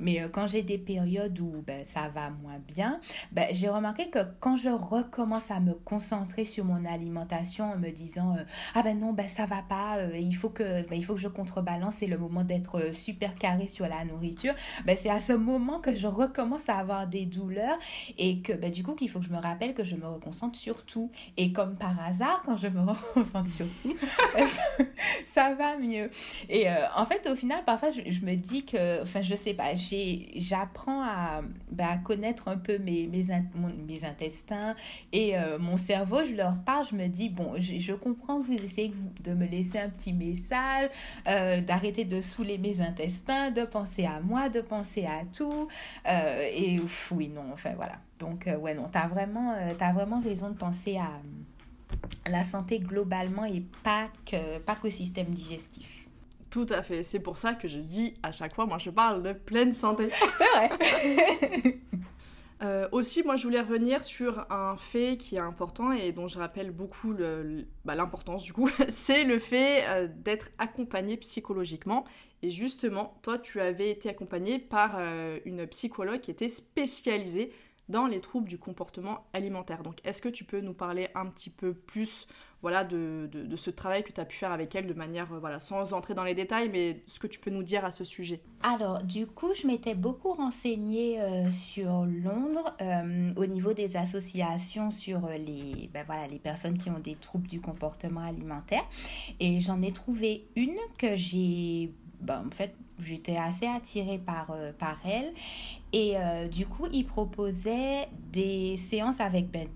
[SPEAKER 2] mais quand j'ai des périodes où ben, ça va moins bien, ben, j'ai remarqué que quand je recommence à me concentrer sur mon alimentation en me disant ah ben non, ben ça va pas, il, faut que, ben, il faut que je contrebalance, c'est le moment d'être super carré sur la nourriture, ben, c'est à ce moment que je recommence à avoir des douleurs et que ben, du coup qu'il faut que je me rappelle que je me reconcentre sur tout. Et comme par hasard, quand je me reconcentre sur tout, ça, va mieux. Et euh, en fait, au final, parfois, je, me dis que, enfin, je sais pas, j'apprends à, ben, à, connaître un peu mes, mes, intestins et euh, mon cerveau, je leur parle, je me dis, bon, je, je comprends vous essayez de me laisser un petit message, euh, d'arrêter de saouler mes intestins intestin, de penser à moi, de penser à tout. Euh, et oui, non, enfin voilà. Donc, euh, ouais, non, tu as, vraiment, euh, as vraiment raison de penser à, la santé globalement et pas qu'au pas système digestif.
[SPEAKER 1] Tout à fait. C'est pour ça que je dis à chaque fois, moi je parle de pleine santé.
[SPEAKER 2] C'est vrai.
[SPEAKER 1] Euh, aussi, moi, je voulais revenir sur un fait qui est important et dont je rappelle beaucoup bah, l'importance du coup, c'est le fait euh, d'être accompagné psychologiquement. Et justement, toi, tu avais été accompagné par euh, une psychologue qui était spécialisée dans les troubles du comportement alimentaire. Donc, est-ce que tu peux nous parler un petit peu plus voilà, de, de, ce travail que tu as pu faire avec elle de manière, euh, voilà, sans entrer dans les détails, mais ce que tu peux nous dire à ce sujet
[SPEAKER 2] Alors, du coup, je m'étais beaucoup renseignée euh, sur Londres euh, au niveau des associations sur les, ben voilà, les personnes qui ont des troubles du comportement alimentaire. Et j'en ai trouvé une que j'ai ben, en fait, j'étais assez attirée par, par elle. Et du coup, il proposait des séances avec ben,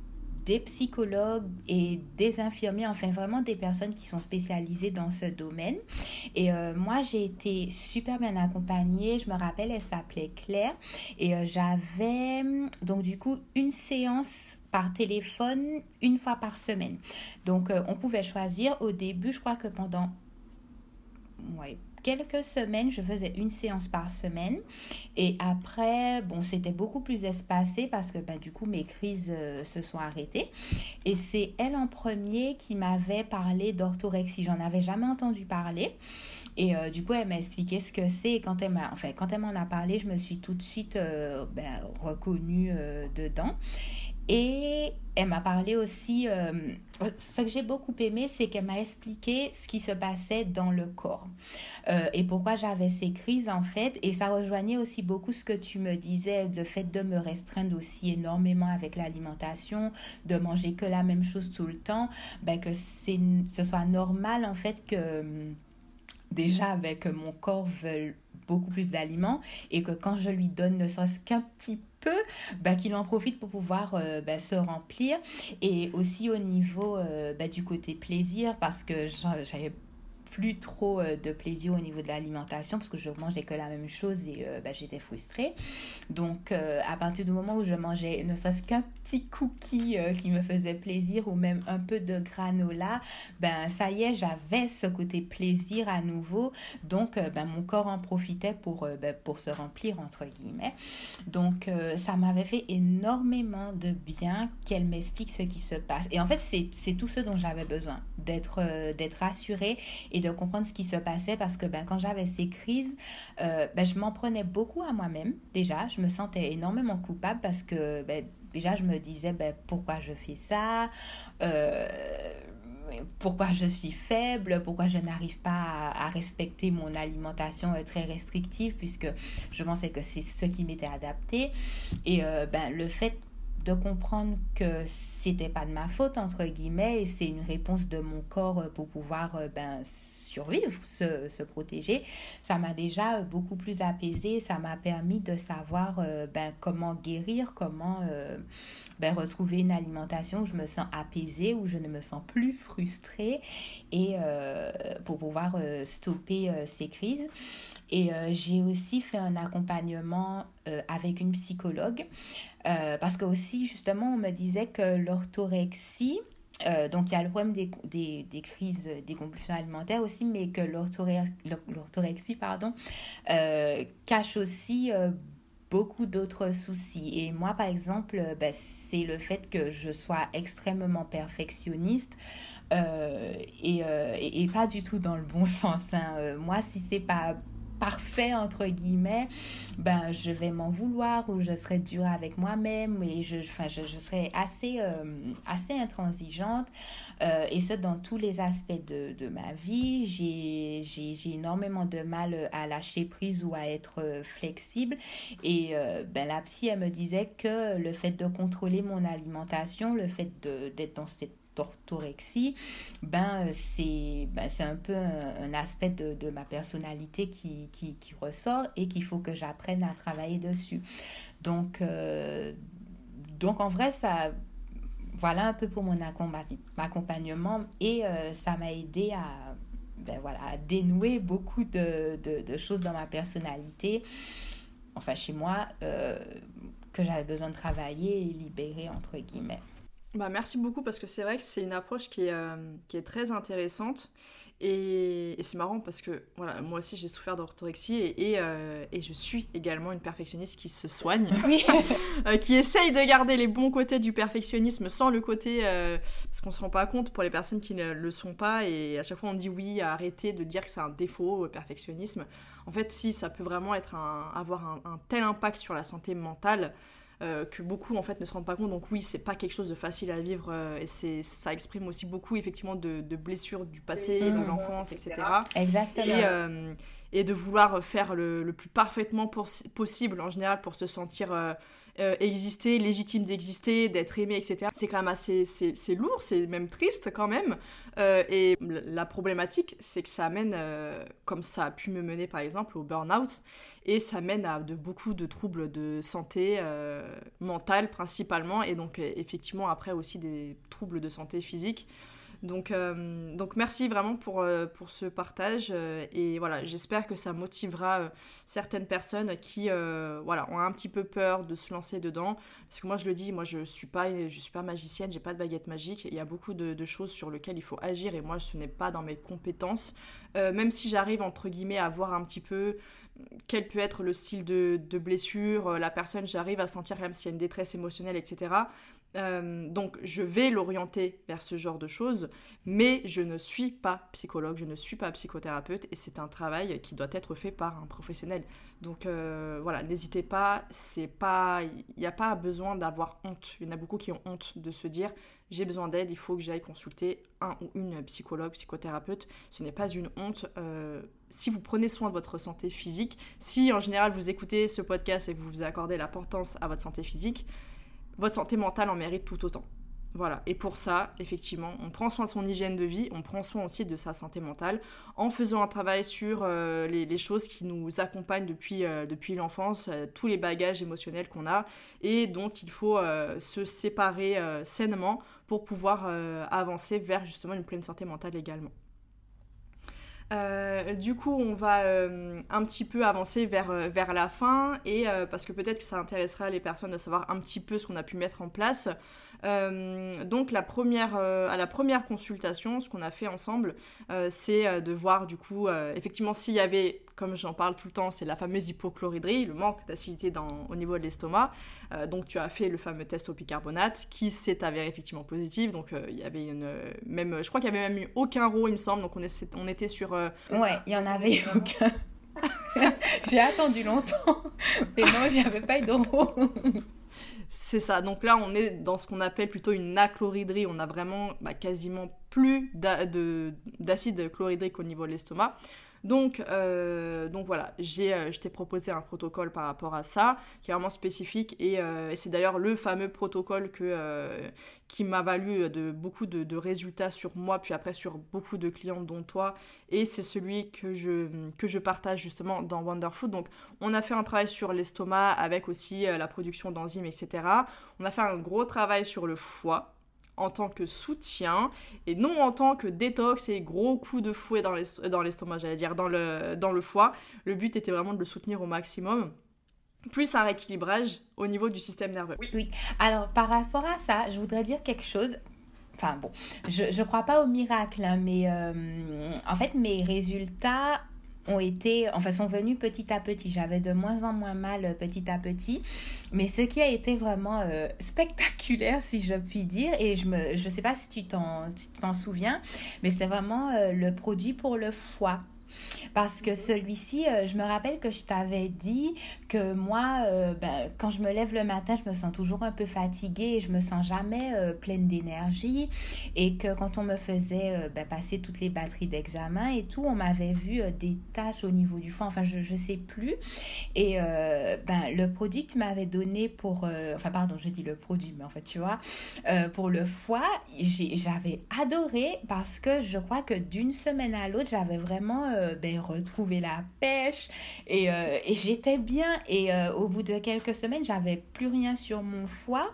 [SPEAKER 2] des psychologues et des infirmiers, enfin vraiment des personnes qui sont spécialisées dans ce domaine. Et euh, moi, j'ai été super bien accompagnée. Je me rappelle, elle s'appelait Claire. Et euh, j'avais donc du coup une séance par téléphone une fois par semaine. Donc, euh, on pouvait choisir au début, je crois que pendant ouais, quelques semaines, je faisais une séance par semaine. Et après, bon, c'était beaucoup plus espacé parce que ben, du coup, mes crises euh, se sont arrêtées. Et c'est elle en premier qui m'avait parlé d'orthorexie. J'en avais jamais entendu parler. Et euh, du coup, elle m'a expliqué ce que c'est. Et quand elle m'en a parlé, je me suis tout de suite euh, ben, reconnue dedans. Et elle m'a parlé aussi, euh, ce que j'ai beaucoup aimé, c'est qu'elle m'a expliqué ce qui se passait dans le corps euh, et pourquoi j'avais ces crises en fait. Et ça rejoignait aussi beaucoup ce que tu me disais, le fait de me restreindre aussi énormément avec l'alimentation, de manger que la même chose tout le temps, ben que ce soit normal en fait que déjà avec mon corps veut beaucoup plus d'aliments et que quand je lui donne ne serait-ce qu'un petit peu, bah, qu'il en profite pour pouvoir euh, bah, se remplir. Et aussi au niveau euh, bah, du côté plaisir, parce que j'avais plus trop euh, de plaisir au niveau de l'alimentation parce que je mangeais que la même chose et euh, ben, j'étais frustrée. Donc euh, à partir du moment où je mangeais ne serait-ce qu'un petit cookie qui me faisait plaisir ou même un peu de granola, ben ça y est, j'avais ce côté plaisir à nouveau. Donc ben, mon corps en profitait pour, ben, pour se remplir entre guillemets. Donc ça m'avait fait énormément de bien qu'elle m'explique ce qui se passe. Et en fait c'est tout ce dont j'avais besoin, d'être d'être rassurée et de comprendre ce qui se passait parce que ben, quand j'avais ces crises, euh, ben, je m'en prenais beaucoup à moi-même déjà. Je me sentais énormément coupable parce que ben, déjà je me disais ben, pourquoi je fais ça. Euh, pourquoi je suis faible, pourquoi je n'arrive pas à, respecter mon alimentation euh, très restrictive, puisque je pensais que c'est ce qui m'était adapté. Et ben, le fait de comprendre que c'était pas de ma faute entre guillemets et c'est une réponse de mon corps pour pouvoir ben, survivre, se, se protéger, ça m'a déjà beaucoup plus apaisé, ça m'a permis de savoir euh, ben, comment guérir, comment euh, ben, retrouver une alimentation où je me sens apaisée, où je ne me sens plus frustrée et euh, pour pouvoir stopper ces crises. Et j'ai aussi fait un accompagnement avec une psychologue parce que aussi justement on me disait que l'orthorexie euh, donc il y a le problème des, des, des, crises, des compulsions alimentaires aussi, mais que l'orthorexie pardon, euh, cache aussi euh, beaucoup d'autres soucis. Et moi, par exemple, ben, c'est le fait que je sois extrêmement perfectionniste. Et, et, et, pas du tout dans le bon sens. Hein. moi, si c'est pas parfait entre guillemets, ben je vais m'en vouloir ou je serai dure avec moi-même et je, enfin, je, serai assez, euh, assez intransigeante euh, et ça dans tous les aspects de, de ma vie. J'ai énormément de mal à lâcher prise ou à être euh, flexible et ben la psy elle me disait que le fait de contrôler mon alimentation, le fait d'être dans cette d'orthorexie, ben, c'est ben, un peu un, aspect de, de, ma personnalité qui, qui, qui ressort et qu'il faut que j'apprenne à travailler dessus. Donc, euh, donc en vrai, ça, voilà un peu pour mon accompagnement et euh, ça m'a aidé à, ben, voilà, à dénouer beaucoup de, de, choses dans ma personnalité, enfin chez moi, euh, que j'avais besoin de travailler et libérer, entre guillemets.
[SPEAKER 1] Bah, merci beaucoup parce que c'est vrai que c'est une approche qui est, euh, qui est très intéressante. Et, c'est marrant parce que voilà, moi aussi j'ai souffert d'orthorexie et, et, euh, et, je suis également une perfectionniste qui se soigne, euh, qui essaye de garder les bons côtés du perfectionnisme sans le côté. parce qu'on se rend pas compte pour les personnes qui ne le sont pas et à chaque fois on dit oui, arrêtez de dire que c'est un défaut, le perfectionnisme. En fait, si, ça peut vraiment être un, avoir un, un tel impact sur la santé mentale. Euh, que beaucoup en fait ne se rendent pas compte. Donc oui, c'est pas quelque chose de facile à vivre euh, et c'est ça exprime aussi beaucoup effectivement de, blessures du passé, de l'enfance, etc.
[SPEAKER 2] Exactement.
[SPEAKER 1] Et, euh, et, de vouloir faire le, le plus parfaitement possible en général pour se sentir euh, exister, légitime d'exister, d'être aimé, etc. C'est quand même assez, c'est lourd, c'est même triste quand même. Euh, et la problématique, c'est que ça amène, euh, comme ça a pu me mener par exemple au burn-out, et ça mène à de beaucoup de troubles de santé mentale principalement, et donc effectivement après aussi des troubles de santé physique. Donc, euh, donc merci vraiment pour, euh, pour ce partage. Euh, et voilà, j'espère que ça motivera certaines personnes qui voilà, ont un petit peu peur de se lancer dedans. Parce que moi, je le dis, moi, je suis, pas, je suis pas magicienne, j'ai pas de baguette magique. Il y a beaucoup de, de, choses sur lesquelles il faut agir. Et moi, ce n'est pas dans mes compétences. même si j'arrive, entre guillemets, à voir un petit peu quel peut être le style de, de blessure, la personne, j'arrive à sentir même s'il y a une détresse émotionnelle, etc. Euh, donc je vais l'orienter vers ce genre de choses, mais je ne suis pas psychologue, je ne suis pas psychothérapeute et c'est un travail qui doit être fait par un professionnel. Donc euh, voilà, n'hésitez pas, c'est pas, il n'y a pas besoin d'avoir honte. Il y en a beaucoup qui ont honte de se dire j'ai besoin d'aide, il faut que j'aille consulter un ou une psychologue, psychothérapeute. Ce n'est pas une honte. Euh, si vous prenez soin de votre santé physique, si en général vous écoutez ce podcast et vous vous accordez l'importance à votre santé physique, votre santé mentale en mérite tout autant. Voilà, et pour ça, effectivement, on prend soin de son hygiène de vie, on prend soin aussi de sa santé mentale en faisant un travail sur euh, les, choses qui nous accompagnent depuis, euh, depuis l'enfance, euh, tous les bagages émotionnels qu'on a et dont il faut se séparer sainement pour pouvoir avancer vers justement une pleine santé mentale également. Euh, du coup, on va euh, un petit peu avancer vers, euh, vers la fin, et parce que peut-être que ça intéressera les personnes de savoir un petit peu ce qu'on a pu mettre en place. donc, la première, à la première consultation, ce qu'on a fait ensemble, c'est de voir du coup, effectivement, s'il y avait comme j'en parle tout le temps, c'est la fameuse hypochloridrie, le manque d'acidité au niveau de l'estomac. Euh, donc tu as fait le fameux test au bicarbonate qui s'est avéré effectivement positif. Donc euh, il y avait une même, je crois qu'il y avait même eu aucun RO, il me semble. Donc on, est, on était sur. Euh,
[SPEAKER 2] ouais, il y en avait eu aucun. J'ai attendu longtemps, mais non, il n'y avait pas eu de RO.
[SPEAKER 1] C'est ça. Donc là, on est dans ce qu'on appelle plutôt une achloridrie. On a vraiment bah, quasiment plus d'acide chlorhydrique au niveau de l'estomac. Donc, euh, donc voilà, euh, je t'ai proposé un protocole par rapport à ça, qui est vraiment spécifique, et, euh, c'est d'ailleurs le fameux protocole qui m'a valu beaucoup de, résultats sur moi, puis après sur beaucoup de clients dont toi, et c'est celui que je, que je partage justement dans Wonderfood. Donc on a fait un travail sur l'estomac avec aussi la production d'enzymes, etc. On a fait un gros travail sur le foie, en tant que soutien et non en tant que détox et gros coup de fouet dans l'estomac, j'allais dire, dans le, dans le foie. Le but était vraiment de le soutenir au maximum. Plus un rééquilibrage au niveau du système nerveux.
[SPEAKER 2] Oui, oui. Alors, par rapport à ça, je voudrais dire quelque chose. Enfin bon, je ne crois pas au miracle, hein, mais euh, en fait, mes résultats ont été, enfin, sont venus petit à petit. J'avais de moins en moins mal euh, petit à petit. Mais ce qui a été vraiment euh, spectaculaire, si je puis dire, et je ne je sais pas si tu t'en souviens, mais c'était vraiment euh, le produit pour le foie. Parce que celui-ci, euh, je me rappelle que je t'avais dit que moi, euh, ben, quand je me lève le matin, je me sens toujours un peu fatiguée je me sens jamais euh, pleine d'énergie. Et que quand on me faisait ben, passer toutes les batteries d'examen et tout, on m'avait vu des taches au niveau du foie. Enfin, je ne sais plus. Et ben, le produit que tu m'avais donné pour... enfin, pardon, je dis le produit, mais en fait, tu vois, pour le foie, j'avais adoré parce que je crois que d'une semaine à l'autre, j'avais vraiment euh, ben, retrouver la pêche. Et, euh, j'étais bien. Et euh, au bout de quelques semaines j'avais plus rien sur mon foie.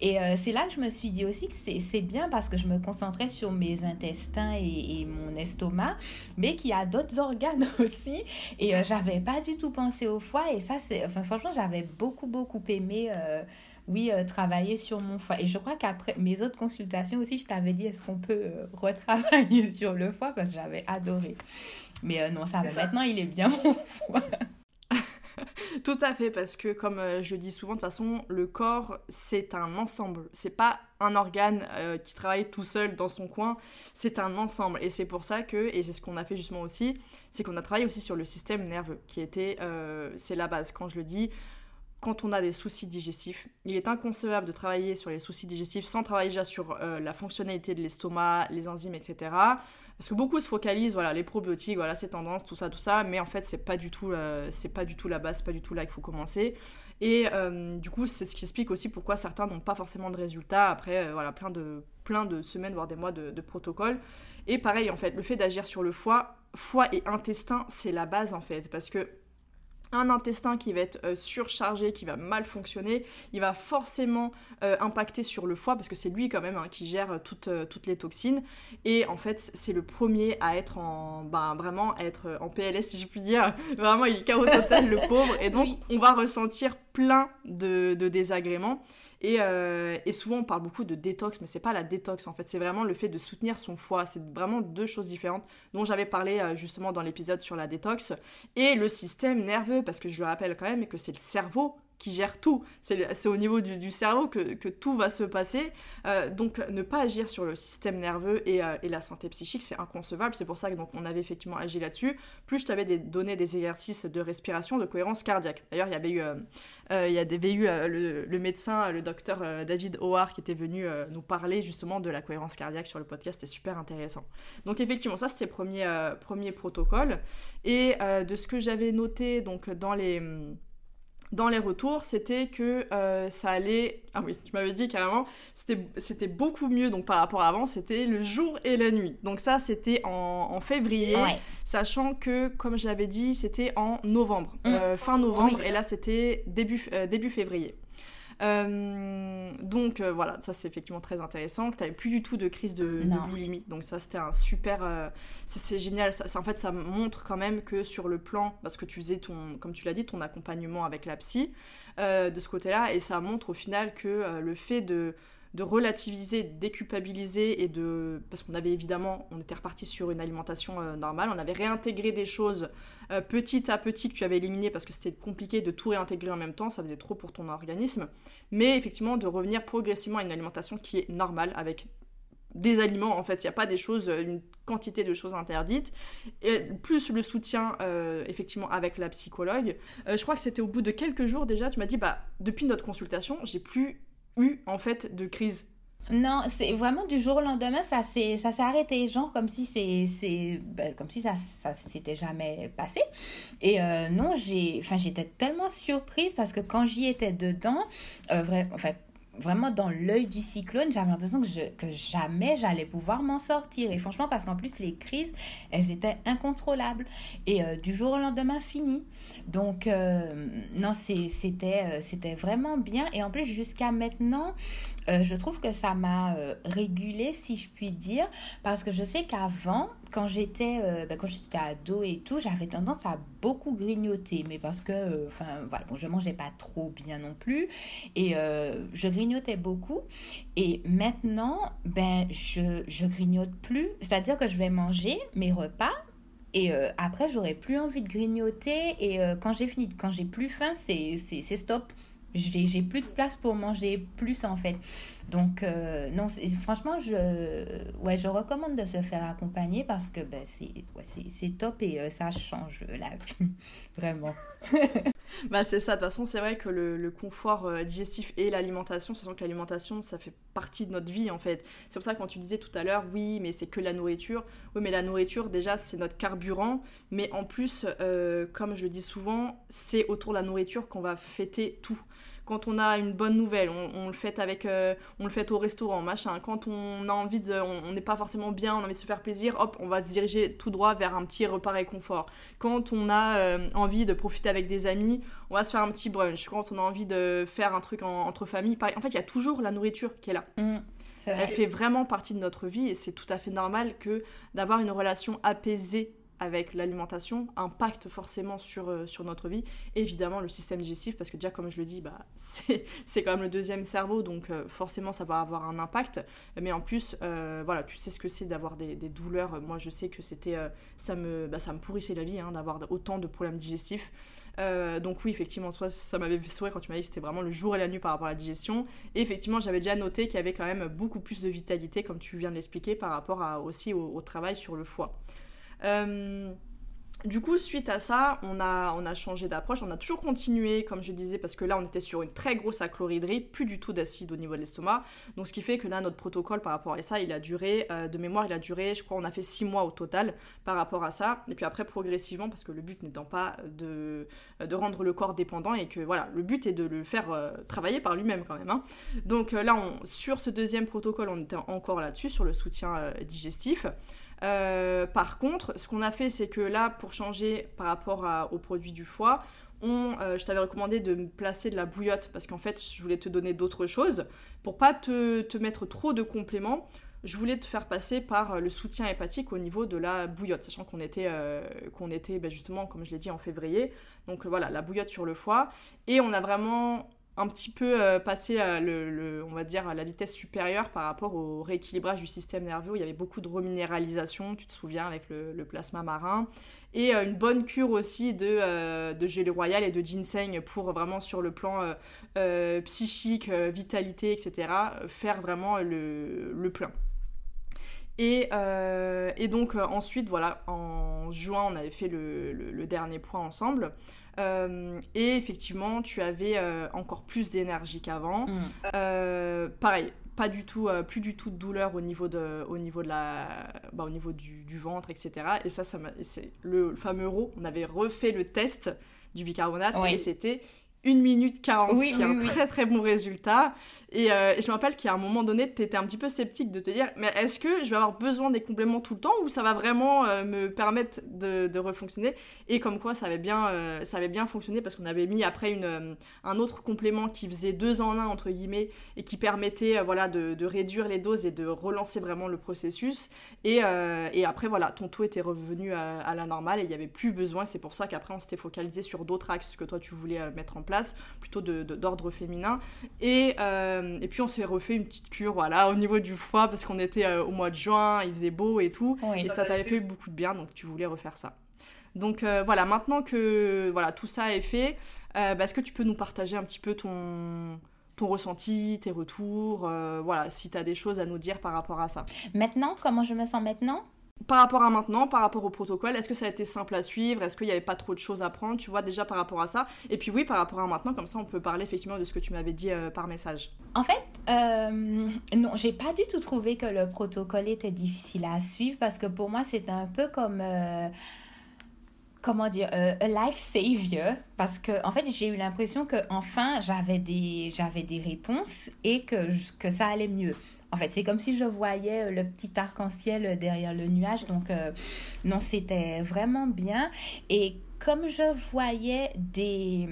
[SPEAKER 2] Et c'est là que je me suis dit aussi que c'est bien parce que je me concentrais sur mes intestins et, et mon estomac mais qu'il y a d'autres organes aussi. Et j'avais pas du tout pensé au foie. Et ça c'est enfin franchement j'avais beaucoup beaucoup aimé oui, travailler sur mon foie. Et je crois qu'après mes autres consultations aussi, je t'avais dit, est-ce qu'on peut retravailler sur le foie? Parce que j'avais adoré. Mais non, ça, ça, maintenant, il est bien mon foie.
[SPEAKER 1] Tout à fait, parce que comme euh, je dis souvent, de toute façon, le corps, c'est un ensemble. C'est pas un organe euh, qui travaille tout seul dans son coin, c'est un ensemble. Et c'est pour ça que, et c'est ce qu'on a fait justement aussi, c'est qu'on a travaillé aussi sur le système nerveux, qui était, euh, c'est la base. Quand je le dis, quand on a des soucis digestifs. Il est inconcevable de travailler sur les soucis digestifs sans travailler déjà sur euh, la fonctionnalité de l'estomac, les enzymes, etc. Parce que beaucoup se focalisent, voilà, les probiotiques, voilà, c'est tendance, tout ça, tout ça, mais en fait, c'est pas du tout, euh, pas du tout la base, c'est pas du tout là qu'il faut commencer. Et euh, du coup, c'est ce qui explique aussi pourquoi certains n'ont pas forcément de résultats après, voilà, plein de, plein de semaines, voire des mois de, de protocole. Et pareil, en fait, le fait d'agir sur le foie, foie et intestin, c'est la base en fait, parce que un intestin qui va être euh, surchargé, qui va mal fonctionner, il va forcément euh, impacter sur le foie parce que c'est lui quand même hein, qui gère toutes, euh, toutes les toxines. Et en fait, c'est le premier à être en, ben, vraiment être en PLS si je puis dire. Vraiment, il est chaos total le pauvre. Et donc, on va ressentir plein de, de désagréments. Euh, et, souvent, on parle beaucoup de détox, mais c'est pas la détox en fait, c'est vraiment le fait de soutenir son foie. C'est vraiment deux choses différentes dont j'avais parlé euh, justement dans l'épisode sur la détox. Et le système nerveux, parce que je le rappelle quand même, que c'est le cerveau qui gère tout. C'est au niveau du, cerveau que, tout va se passer. Euh, donc ne pas agir sur le système nerveux et, la santé psychique, c'est inconcevable. C'est pour ça que donc, on avait effectivement agi là-dessus. Plus je t'avais donné des exercices de respiration, de cohérence cardiaque. D'ailleurs, il y avait eu euh, il y eu euh, le, médecin, le docteur euh, David Howard, qui était venu nous parler justement de la cohérence cardiaque sur le podcast. C'était super intéressant. Donc effectivement, ça c'était premier, premier protocole. Et de ce que j'avais noté donc dans les dans les retours, c'était que euh, ça allait. Ah oui, tu m'avais dit carrément, c'était beaucoup mieux donc par rapport à avant, c'était le jour et la nuit. Donc ça, c'était en, février, sachant que, comme je l'avais dit, c'était en novembre, mm. euh, fin novembre, et là, c'était début, euh, début février. Euh, donc euh, voilà, ça c'est effectivement très intéressant. Que tu plus du tout de crise de, boulimie. Donc ça c'était un super. Euh, c'est génial. Ça, en fait, ça montre quand même que sur le plan, parce que tu faisais ton, comme tu l'as dit, ton accompagnement avec la psy de ce côté-là, et ça montre au final que le fait de de relativiser, de déculpabiliser et de... Parce qu'on avait évidemment, on était reparti sur une alimentation euh, normale, on avait réintégré des choses euh, petit à petit que tu avais éliminées parce que c'était compliqué de tout réintégrer en même temps, ça faisait trop pour ton organisme. Mais effectivement, de revenir progressivement à une alimentation qui est normale avec des aliments en fait, il n'y a pas des choses, une quantité de choses interdites, et plus le soutien euh, effectivement avec la psychologue. je crois que c'était au bout de quelques jours déjà, tu m'as dit, bah depuis notre consultation, j'ai plus eu en fait de crise
[SPEAKER 2] non, c'est vraiment du jour au lendemain, ça s'est, ça s'est arrêté, genre comme si c'est, c'est, ben, comme si ça, ça s'était jamais passé. Et euh, non, j'ai, enfin, j'étais tellement surprise parce que quand j'y étais dedans, euh, vrai, en fait, vraiment dans l'œil du cyclone, j'avais l'impression que, je, que jamais j'allais pouvoir m'en sortir. Et franchement, parce qu'en plus, les crises, elles étaient incontrôlables. Et euh, du jour au lendemain, fini. Donc, euh, non, c'était, euh, c'était vraiment bien. Et en plus, jusqu'à maintenant, je trouve que ça m'a régulé, si je puis dire. Parce que je sais qu'avant, quand j'étais ben, quand j'étais ado et tout, j'avais tendance à beaucoup grignoter. Mais parce que, enfin, voilà, bon, je mangeais pas trop bien non plus. Et je grignotais beaucoup. Et maintenant, ben, je, je grignote plus. C'est-à-dire que je vais manger mes repas. Et euh, après, j'aurai plus envie de grignoter. Et euh, quand j'ai fini, quand j'ai plus faim, c'est stop j'ai plus de place pour manger plus en fait. Donc euh, non, franchement, je, ouais, je recommande de se faire accompagner parce que ben, c'est ouais, top et euh, ça change la vie, vraiment.
[SPEAKER 1] bah c'est ça, de toute façon c'est vrai que le, confort euh, digestif et l'alimentation, sachant que l'alimentation ça fait partie de notre vie en fait. C'est pour ça que quand tu disais tout à l'heure, oui mais c'est que la nourriture, oui mais la nourriture déjà c'est notre carburant, mais en plus comme je le dis souvent, c'est autour de la nourriture qu'on va fêter tout quand on a une bonne nouvelle, on, le fait avec, euh, on le fait au restaurant, machin. Quand on a envie de, on n'est pas forcément bien, on a envie de se faire plaisir, hop, on va se diriger tout droit vers un petit repas réconfort. Quand on a euh, envie de profiter avec des amis, on va se faire un petit brunch. Quand on a envie de faire un truc entre familles, pareil. En fait, il y a toujours la nourriture qui est là. Mmh, Elle fait vraiment partie de notre vie et c'est tout à fait normal que d'avoir une relation apaisée avec l'alimentation impacte forcément sur, euh, sur notre vie. évidemment, le système digestif, parce que déjà, comme je le dis, bah, c'est quand même le deuxième cerveau, donc euh, forcément, ça va avoir un impact. Mais en plus, euh, voilà, tu sais ce que c'est d'avoir des, des, douleurs. Moi, je sais que c'était, ça, me, bah, ça me pourrissait la vie hein, d'avoir autant de problèmes digestifs. donc oui, effectivement, toi, ça m'avait fait quand tu m'as dit que c'était vraiment le jour et la nuit par rapport à la digestion. Et effectivement, j'avais déjà noté qu'il y avait quand même beaucoup plus de vitalité, comme tu viens de l'expliquer, par rapport à, aussi au travail sur le foie. Euh, du coup, suite à ça, on a, on a changé d'approche. On a toujours continué, comme je disais, parce que là, on était sur une très grosse achlorhydrie, plus du tout d'acide au niveau de l'estomac. Donc, ce qui fait que là, notre protocole par rapport à ça, il a duré, euh, de mémoire, il a duré, je crois, on a fait six mois au total par rapport à ça. Et puis après, progressivement, parce que le but n'étant pas de, de rendre le corps dépendant et que, voilà, le but est de le faire euh, travailler par lui-même quand même. Hein. Donc là, on, sur ce deuxième protocole, on était encore là-dessus, sur le soutien digestif. Euh, par contre, ce qu'on a fait, c'est que là, pour changer par rapport aux produits du foie, euh, je t'avais recommandé de placer de la bouillotte parce qu'en fait, je voulais te donner d'autres choses. Pour pas te, mettre trop de compléments, je voulais te faire passer par le soutien hépatique au niveau de la bouillotte, sachant qu'on était, euh, était ben, justement, comme je l'ai dit, en février. Donc voilà, la bouillotte sur le foie. Et on a vraiment un petit peu euh, passé à on va dire, à la vitesse supérieure par rapport au rééquilibrage du système nerveux. il y avait beaucoup de reminéralisation, tu te souviens, avec le, plasma marin. Et euh, une bonne cure aussi de, euh, gelée royale et de ginseng pour vraiment sur le plan psychique, vitalité, etc., faire vraiment le, le plein. Et, donc ensuite, voilà, en juin, on avait fait le dernier point ensemble. Euh, et effectivement, tu avais euh, encore plus d'énergie qu'avant. Mm. Euh, pareil, pas du tout, plus du tout de douleur au niveau de, au niveau de la, bah, au niveau du, ventre, etc. Et ça, ça c'est le, fameux RAW. On avait refait le test du bicarbonate et c'était 1 minute 40, qui est un très très bon résultat. Euh, et, je me rappelle qu'à un moment donné, tu étais un petit peu sceptique de te dire, mais est-ce que je vais avoir besoin des compléments tout le temps ou ça va vraiment euh, me permettre de, de refonctionner? Et comme quoi, ça avait bien, euh, ça avait bien fonctionné parce qu'on avait mis après une, un autre complément qui faisait deux en un, entre guillemets, et qui permettait voilà, de, de, réduire les doses et de relancer vraiment le processus. Et, et après, voilà, ton taux était revenu à, à la normale et il n'y avait plus besoin. C'est pour ça qu'après, on s'était focalisé sur d'autres axes que toi, tu voulais mettre en place plutôt d'ordre féminin. Et, euh, et puis on s'est refait une petite cure voilà, au niveau du foie parce qu'on était euh, au mois de juin, il faisait beau et tout. et ça t'avait fait beaucoup de bien, donc tu voulais refaire ça. Donc euh, voilà, maintenant que voilà, tout ça est fait, bah, est-ce que tu peux nous partager un petit peu ton, ton ressenti, tes retours, voilà, si tu as des choses à nous dire par rapport à ça?
[SPEAKER 2] Maintenant, comment je me sens maintenant?
[SPEAKER 1] Par rapport à maintenant, par rapport au protocole, est-ce que ça a été simple à suivre? Est-ce qu'il n'y avait pas trop de choses à prendre? Tu vois, déjà par rapport à ça. Et puis oui, par rapport à maintenant, comme ça, on peut parler effectivement de ce que tu m'avais dit euh, par message.
[SPEAKER 2] En fait, euh, non, j'ai pas du tout trouvé que le protocole était difficile à suivre parce que pour moi, c'est un peu comme... Euh, comment dire, a life savior, parce que en fait j'ai eu l'impression que enfin j'avais des j'avais des réponses et que que ça allait mieux. En fait, c'est comme si je voyais euh, le petit arc-en-ciel derrière le nuage. Donc, euh, non, c'était vraiment bien. Et comme je voyais des...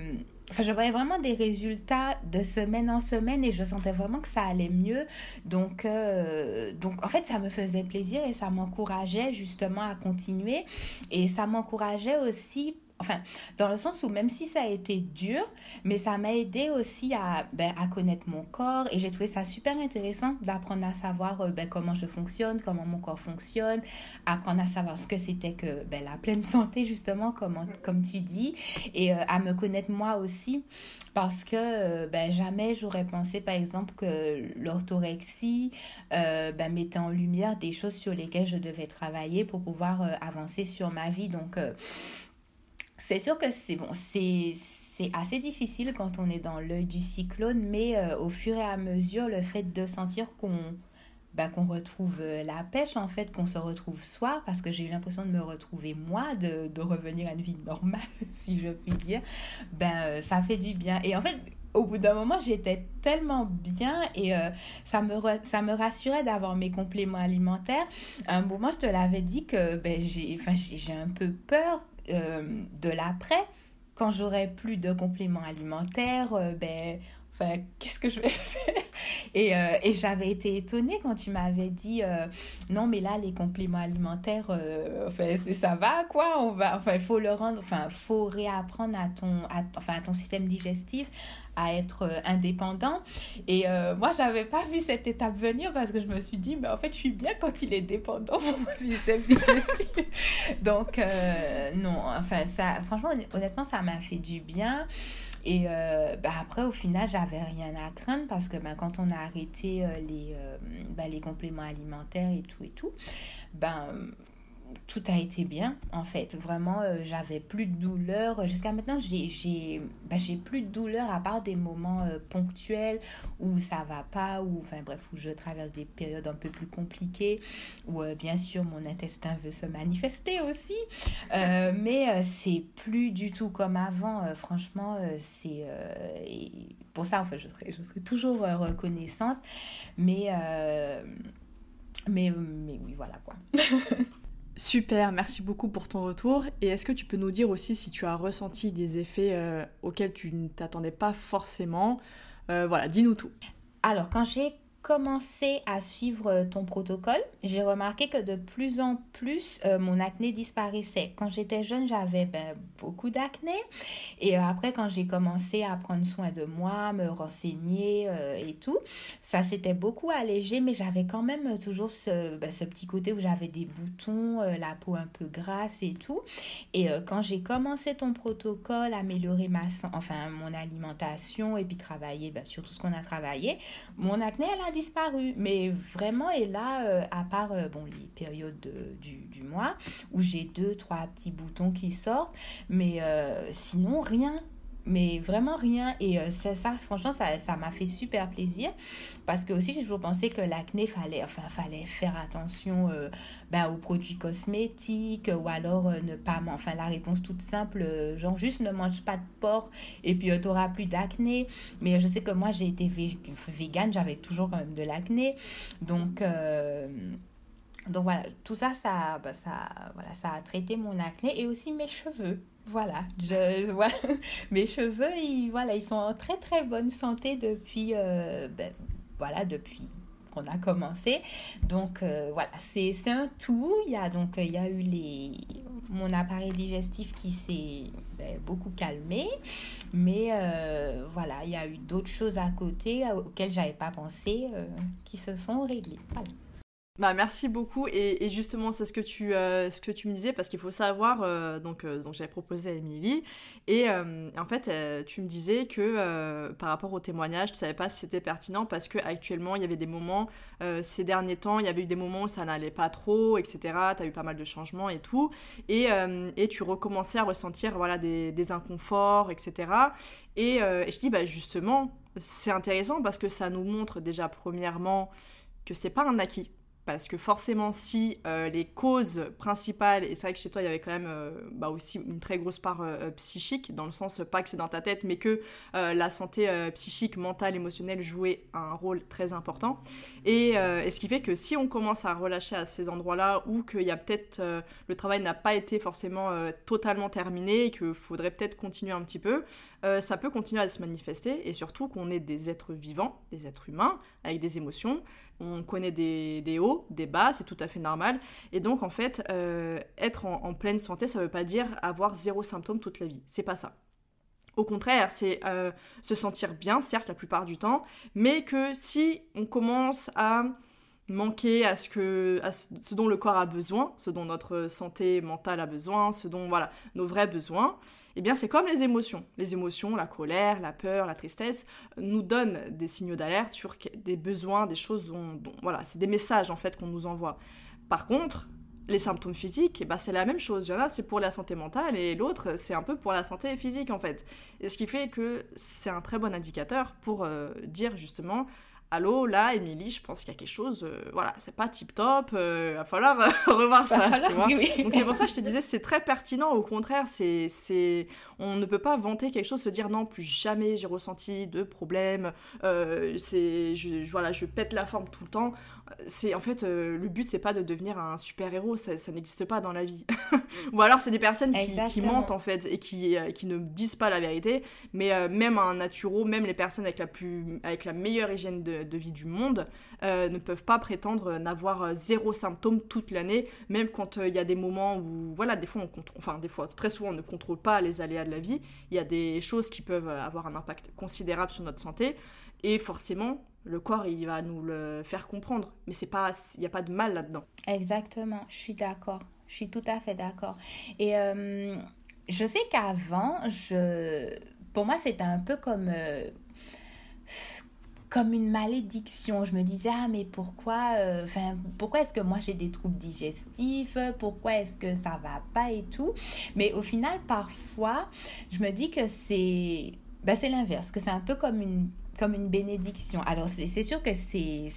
[SPEAKER 2] Enfin, je voyais vraiment des résultats de semaine en semaine et je sentais vraiment que ça allait mieux. Donc, euh, donc en fait, ça me faisait plaisir et ça m'encourageait justement à continuer. Et ça m'encourageait aussi Enfin, dans le sens où même si ça a été dur, mais ça m'a aidé aussi à, ben, à connaître mon corps et j'ai trouvé ça super intéressant d'apprendre à savoir euh, ben, comment je fonctionne, comment mon corps fonctionne, apprendre à savoir ce que c'était que ben, la pleine santé justement, comme, comme tu dis, et euh, à me connaître moi aussi parce que euh, ben, jamais j'aurais pensé par exemple que l'orthorexie ben, mettait en lumière des choses sur lesquelles je devais travailler pour pouvoir avancer sur ma vie. Donc, c'est sûr que c'est bon, c'est assez difficile quand on est dans l'œil du cyclone, mais euh, au fur et à mesure, le fait de sentir qu'on bah, qu'on retrouve euh, la pêche, en fait, qu'on se retrouve soi, parce que j'ai eu l'impression de me retrouver moi, de, de, revenir à une vie normale, si je puis dire, ben, euh, ça fait du bien. Et en fait, au bout d'un moment, j'étais tellement bien et ça, me ça me rassurait d'avoir mes compléments alimentaires. À un moment, je te l'avais dit que ben, j'ai un peu peur euh, de l'après, quand j'aurai plus de compléments alimentaires, euh, ben, Enfin, qu'est-ce que je vais faire? Et, euh, et j'avais été étonnée quand tu m'avais dit euh, non, mais là, les compléments alimentaires, euh, enfin, ça va quoi? On va, enfin, faut le rendre, enfin, faut réapprendre à ton, enfin, à ton système digestif à être indépendant. Et moi, j'avais pas vu cette étape venir parce que je me suis dit, mais en fait, je suis bien quand il est dépendant, mon système digestif. Donc, non, enfin, ça, franchement, honnêtement, ça m'a fait du bien. Et euh, bah, après, au final, j'avais rien à craindre parce que bah, quand on a arrêté euh, les, euh, bah, les compléments alimentaires et tout et tout, ben tout a été bien en fait. Vraiment, euh, j'avais plus de douleur. Jusqu'à maintenant, j'ai bah, plus de douleur à part des moments euh, ponctuels où ça va pas, ou enfin bref, où je traverse des périodes un peu plus compliquées, où euh, bien sûr mon intestin veut se manifester aussi. mais c'est plus du tout comme avant. franchement, c'est pour ça en fait, je serai, je serai toujours reconnaissante. Mais, mais, mais oui, voilà quoi.
[SPEAKER 1] Super, merci beaucoup pour ton retour. Et est-ce que tu peux nous dire aussi si tu as ressenti des effets euh, auxquels tu ne t'attendais pas forcément? Euh, Voilà, dis-nous tout.
[SPEAKER 2] Alors, quand j'ai commencé à suivre euh, ton protocole, j'ai remarqué que de plus en plus, euh, mon acné disparaissait. Quand j'étais jeune, j'avais ben, beaucoup d'acné. Et euh, après, quand j'ai commencé à prendre soin de moi, me renseigner et tout, ça s'était beaucoup allégé, mais j'avais quand même toujours ce, ben, ce, petit côté où j'avais des boutons, la peau un peu grasse et tout. Et quand j'ai commencé ton protocole, améliorer ma, enfin, mon alimentation et puis travailler ben, sur tout ce qu'on a travaillé, mon acné, elle a disparu. Mais vraiment, et là, euh, à part euh, bon, les périodes du, du, mois où j'ai deux, trois petits boutons qui sortent, mais euh, sinon, rien mais vraiment rien. Et euh, ça, franchement, ça, ça m'a fait super plaisir. Parce que aussi, j'ai toujours pensé que l'acné, fallait, enfin, fallait faire attention ben, aux produits cosmétiques ou alors euh, ne pas. Enfin, la réponse toute simple, genre juste ne mange pas de porc et puis tu n'auras plus d'acné. Mais je sais que moi, j'ai été végane, j'avais toujours quand même de l'acné. Donc. donc voilà, tout ça, ça, bah, ça, voilà, ça a traité mon acné et aussi mes cheveux. Voilà, je, mes cheveux, ils, voilà, ils sont en très très bonne santé depuis, euh, ben, voilà, depuis qu'on a commencé. Donc euh, voilà, c'est un tout. Il y a donc il y a eu les, mon appareil digestif qui s'est ben, beaucoup calmé, mais euh, voilà, il y a eu d'autres choses à côté auxquelles j'avais pas pensé qui se sont réglées. Voilà.
[SPEAKER 1] Bah, merci beaucoup. Et, justement c'est ce que tu euh, ce que tu me disais parce qu'il faut savoir euh, donc euh, donc j'avais proposé à Émilie. Et en fait tu me disais que par rapport au témoignage tu savais pas si c'était pertinent parce que actuellement il y avait des moments ces derniers temps il y avait eu des moments où ça n'allait pas trop etc tu as eu pas mal de changements et tout. Et, et tu recommençais à ressentir voilà des, des inconforts etc et, et je dis bah justement c'est intéressant parce que ça nous montre déjà premièrement que c'est pas un acquis parce que forcément, si euh, les causes principales, et c'est vrai que chez toi, il y avait quand même euh, bah aussi une très grosse part euh, psychique, dans le sens pas que c'est dans ta tête, mais que la santé psychique, mentale, émotionnelle jouait un rôle très important. Et, ce qui fait que si on commence à relâcher à ces endroits-là, ou qu'il y a peut-être, le travail n'a pas été forcément totalement terminé, et qu'il faudrait peut-être continuer un petit peu, ça peut continuer à se manifester, et surtout qu'on est des êtres vivants, des êtres humains, avec des émotions, on connaît des, hauts, des bas, c'est tout à fait normal. Et donc, en fait, euh, être en, pleine santé, ça ne veut pas dire avoir zéro symptôme toute la vie. C'est pas ça. Au contraire, c'est euh, se sentir bien, certes, la plupart du temps, mais que si on commence à manquer à ce, que, à ce dont le corps a besoin, ce dont notre santé mentale a besoin, ce dont, voilà, nos vrais besoins, eh bien c'est comme les émotions. Les émotions, la colère, la peur, la tristesse, nous donnent des signaux d'alerte sur des besoins, des choses dont, voilà, c'est des messages en fait qu'on nous envoie. Par contre, les symptômes physiques, eh ben, c'est la même chose. Il y en a, c'est pour la santé mentale et l'autre, c'est un peu pour la santé physique en fait. Et ce qui fait que c'est un très bon indicateur pour euh, dire justement allô, là, Émilie, je pense qu'il y a quelque chose, euh, voilà, c'est pas tip top, il euh, va falloir revoir ça. tu vois Donc c'est pour ça que je te disais, c'est très pertinent, au contraire, c'est, c'est, on ne peut pas vanter quelque chose, se dire non, plus jamais j'ai ressenti de problème, euh, c'est, je, voilà, je pète la forme tout le temps. C'est en fait, le but c'est pas de devenir un super héros, ça, ça n'existe pas dans la vie. Ou alors c'est des personnes qui, qui, mentent en fait et qui, qui ne disent pas la vérité, mais même un naturo, même les personnes avec la plus, avec la meilleure hygiène de de vie du monde euh, ne peuvent pas prétendre n'avoir euh, zéro symptôme toute l'année, même quand euh, il y a des moments où, voilà, des fois on contrôle, enfin des fois, très souvent on ne contrôle pas les aléas de la vie, il y a des choses qui peuvent avoir un impact considérable sur notre santé, et forcément, le corps, il va nous le faire comprendre. Mais c'est pas, il n'y a pas de mal là-dedans.
[SPEAKER 2] Exactement, je suis d'accord. Je suis tout à fait d'accord. Et je sais qu'avant, je... pour moi, c'était un peu comme comme une malédiction. Je me disais, ah mais pourquoi, euh, pourquoi est-ce que moi j'ai des troubles digestifs? Pourquoi est-ce que ça va pas et tout? Mais au final, parfois, je me dis que c'est ben, c'est l'inverse, que c'est un peu comme une comme une bénédiction. Alors, c'est sûr que c'est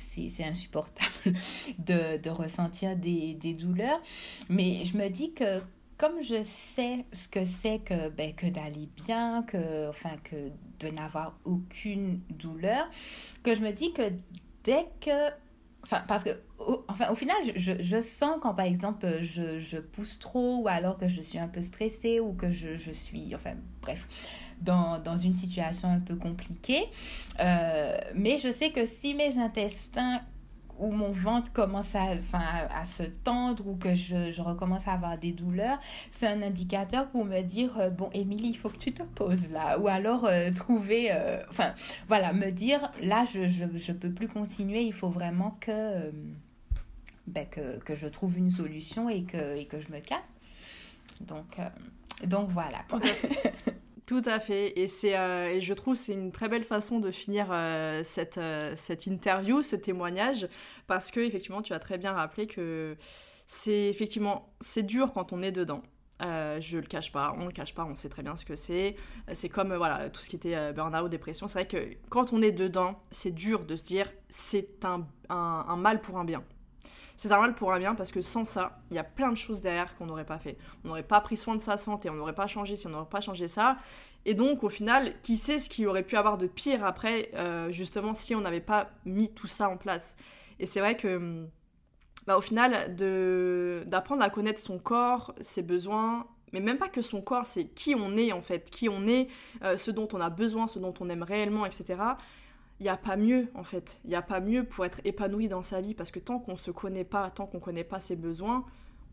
[SPEAKER 2] insupportable de, de ressentir des, des, douleurs, mais je me dis que comme je sais ce que c'est que, ben, que d'aller bien, que, enfin, que de n'avoir aucune douleur, que je me dis que dès que Enfin, parce que, au, enfin, au final, je, sens quand, par exemple, je, pousse trop ou alors que je suis un peu stressée ou que je, suis, enfin, bref, dans, dans, une situation un peu compliquée. Euh, mais je sais que si mes intestins où mon ventre commence à, enfin, à se tendre ou que je, je, recommence à avoir des douleurs, c'est un indicateur pour me dire, euh, bon, Émilie, il faut que tu te poses là. Ou alors euh, trouver, euh, enfin, voilà, me dire, là, je ne je, peux plus continuer, il faut vraiment que, ben, que, que, je trouve une solution et que, et que je me calme. Donc, donc voilà.
[SPEAKER 1] Tout à fait. Et, c'est, euh, je trouve c'est une très belle façon de finir euh, cette, euh, cette interview, ce témoignage, parce que effectivement, tu as très bien rappelé que c'est effectivement c'est dur quand on est dedans. je le cache pas, on le cache pas, on sait très bien ce que c'est. C'est comme voilà tout ce qui était burn-out, dépression. C'est vrai que quand on est dedans, c'est dur de se dire c'est un, un mal pour un bien. C'est normal pour un bien parce que sans ça, il y a plein de choses derrière qu'on n'aurait pas fait. On n'aurait pas pris soin de sa santé, on n'aurait pas changé si on n'aurait pas changé ça. Et donc, au final, qui sait ce qu'il aurait pu avoir de pire après, euh, justement, si on n'avait pas mis tout ça en place. Et c'est vrai que, bah, au final, d'apprendre à connaître son corps, ses besoins, mais même pas que son corps, c'est qui on est en fait, qui on est, euh, ce dont on a besoin, ce dont on aime réellement, etc il n'y a pas mieux en fait. Il n'y a pas mieux pour être épanoui dans sa vie parce que tant qu'on ne se connaît pas, tant qu'on ne connaît pas ses besoins,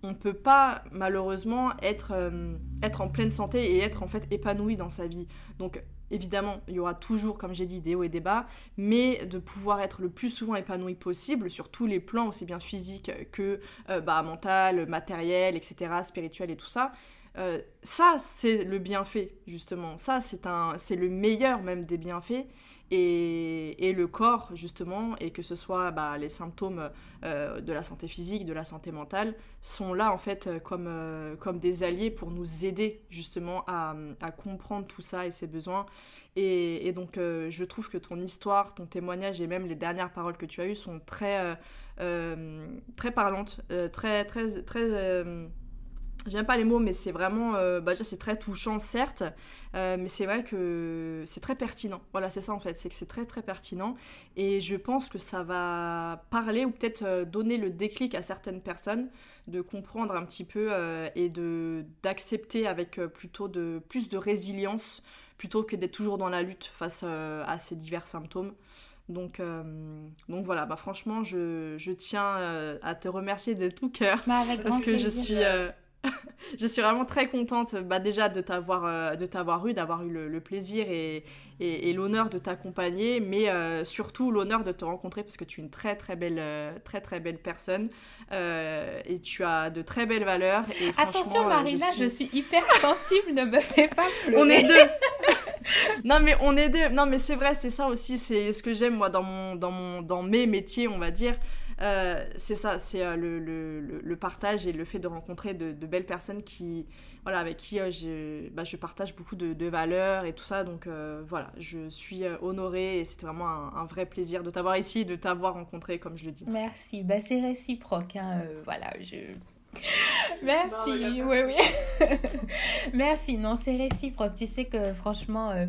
[SPEAKER 1] on ne peut pas malheureusement être, euh, être en pleine santé et être en fait épanoui dans sa vie. Donc évidemment, il y aura toujours, comme j'ai dit, des hauts et des bas, mais de pouvoir être le plus souvent épanoui possible sur tous les plans, aussi bien physique que euh, bah, mental, matériel, etc., spirituel et tout ça. Euh, ça, c'est le bienfait, justement. Ça, c'est le meilleur même des bienfaits et, le corps justement, et que ce soit bah, les symptômes euh, de la santé physique, de la santé mentale, sont là en fait euh, comme, euh, comme des alliés pour nous aider justement à, comprendre tout ça et ses besoins. Et, donc je trouve que ton histoire, ton témoignage et même les dernières paroles que tu as eues sont très, très parlantes, très, très, très J'aime pas les mots, mais c'est vraiment. Euh, bah, déjà, c'est très touchant, certes, euh, mais c'est vrai que c'est très pertinent. Voilà, c'est ça en fait, c'est que c'est très très pertinent. Et je pense que ça va parler ou peut-être euh, donner le déclic à certaines personnes de comprendre un petit peu et de d'accepter avec plutôt de plus de résilience plutôt que d'être toujours dans la lutte face à ces divers symptômes. Donc, donc voilà, bah franchement, je, je tiens à te remercier de tout cœur
[SPEAKER 2] bah,
[SPEAKER 1] parce que je suis je suis vraiment très contente bah, déjà de t'avoir euh, de t'avoir eu, d'avoir eu le, plaisir et, et, l'honneur de t'accompagner, mais euh, surtout l'honneur de te rencontrer parce que tu es une très très belle euh, très très belle personne et tu as de très belles valeurs. Et
[SPEAKER 2] Attention Marina, je suis... hyper sensible, ne me fais pas pleurer.
[SPEAKER 1] On est deux. non mais on est deux. Non mais c'est vrai, c'est ça aussi, c'est ce que j'aime moi dans mon, dans mon, dans mes métiers, on va dire. Euh, c'est ça, c'est euh, le, le, partage et le fait de rencontrer de, belles personnes qui, voilà, avec qui euh, bah, je partage beaucoup de, valeurs et tout ça. Donc voilà, je suis honorée et c'était vraiment un, vrai plaisir de t'avoir ici, de t'avoir rencontré, comme je le dis.
[SPEAKER 2] Merci, bah, c'est réciproque. Hein, voilà, je Merci, oui, oui. Merci, non, c'est réciproque. Tu sais que franchement, euh,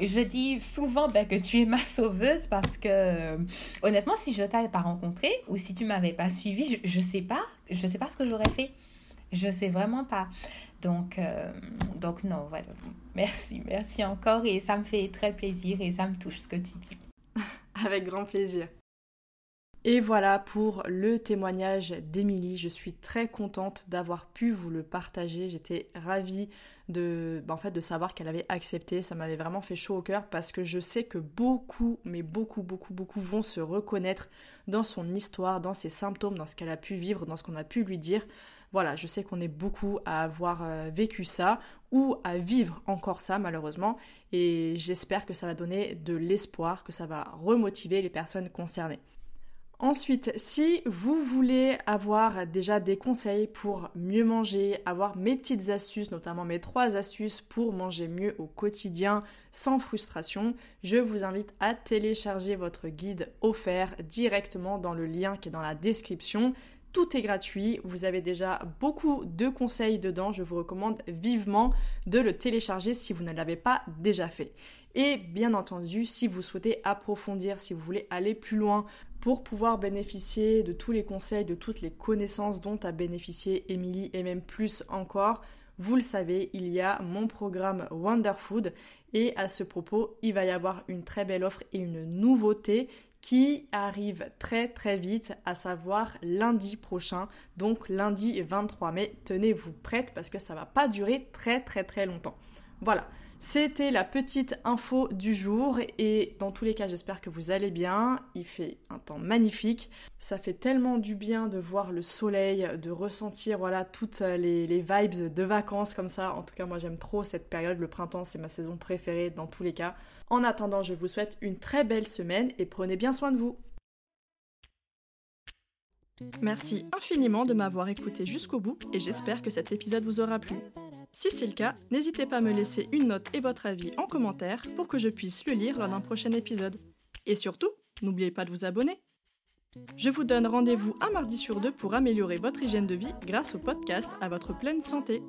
[SPEAKER 2] je dis souvent ben, que tu es ma sauveuse parce que euh, honnêtement, si je t'avais pas rencontré ou si tu m'avais pas suivi, je, ne sais pas, je sais pas ce que j'aurais fait. Je sais vraiment pas. Donc, euh, donc non, voilà. Merci, merci encore et ça me fait très plaisir et ça me touche ce que tu dis.
[SPEAKER 1] Avec grand plaisir. Et voilà pour le témoignage d'Émilie. Je suis très contente d'avoir pu vous le partager. J'étais ravie de, bah, de savoir qu'elle avait accepté. Ça m'avait vraiment fait chaud au cœur parce que je sais que beaucoup, mais beaucoup, beaucoup, beaucoup vont se reconnaître dans son histoire, dans ses symptômes, dans ce qu'elle a pu vivre, dans ce qu'on a pu lui dire. Voilà, je sais qu'on est beaucoup à avoir euh, vécu ça ou à vivre encore ça malheureusement et j'espère que ça va donner de l'espoir, que ça va remotiver les personnes concernées. Ensuite, si vous voulez avoir déjà des conseils pour mieux manger, avoir mes petites astuces, notamment mes trois astuces pour manger mieux au quotidien sans frustration, je vous invite à télécharger votre guide offert directement dans le lien qui est dans la description. Tout est gratuit, vous avez déjà beaucoup de conseils dedans, je vous recommande vivement de le télécharger si vous ne l'avez pas déjà fait. Et bien entendu, si vous souhaitez approfondir, si vous voulez aller plus loin pour pouvoir bénéficier de tous les conseils, de toutes les connaissances dont a bénéficié Émilie et même plus encore, vous le savez, il y a mon programme Wonderfood et à ce propos, il va y avoir une très belle offre et une nouveauté qui arrive très très vite, à savoir lundi prochain, donc lundi 23 mai. Tenez-vous prête parce que ça va pas durer très très très longtemps. Voilà, c'était la petite info du jour et dans tous les cas j'espère que vous allez bien. Il fait un temps magnifique. Ça fait tellement du bien de voir le soleil, de ressentir voilà toutes les, les vibes de vacances comme ça. En tout cas moi j'aime trop cette période. Le printemps c'est ma saison préférée dans tous les cas. En attendant je vous souhaite une très belle semaine et prenez bien soin de vous. Merci infiniment de m'avoir écouté jusqu'au bout et j'espère que cet épisode vous aura plu. Si c'est le cas, n'hésitez pas à me laisser une note et votre avis en commentaire pour que je puisse le lire lors d'un prochain épisode. Et surtout, n'oubliez pas de vous abonner. Je vous donne rendez-vous un mardi sur deux pour améliorer votre hygiène de vie grâce au podcast à votre pleine santé.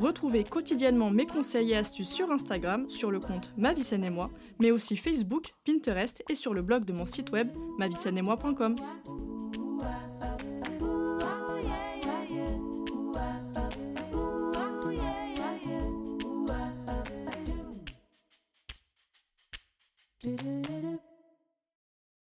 [SPEAKER 1] Retrouvez quotidiennement mes conseils et astuces sur Instagram, sur le compte Ma et moi, mais aussi Facebook, Pinterest et sur le blog de mon site web moi.com. do do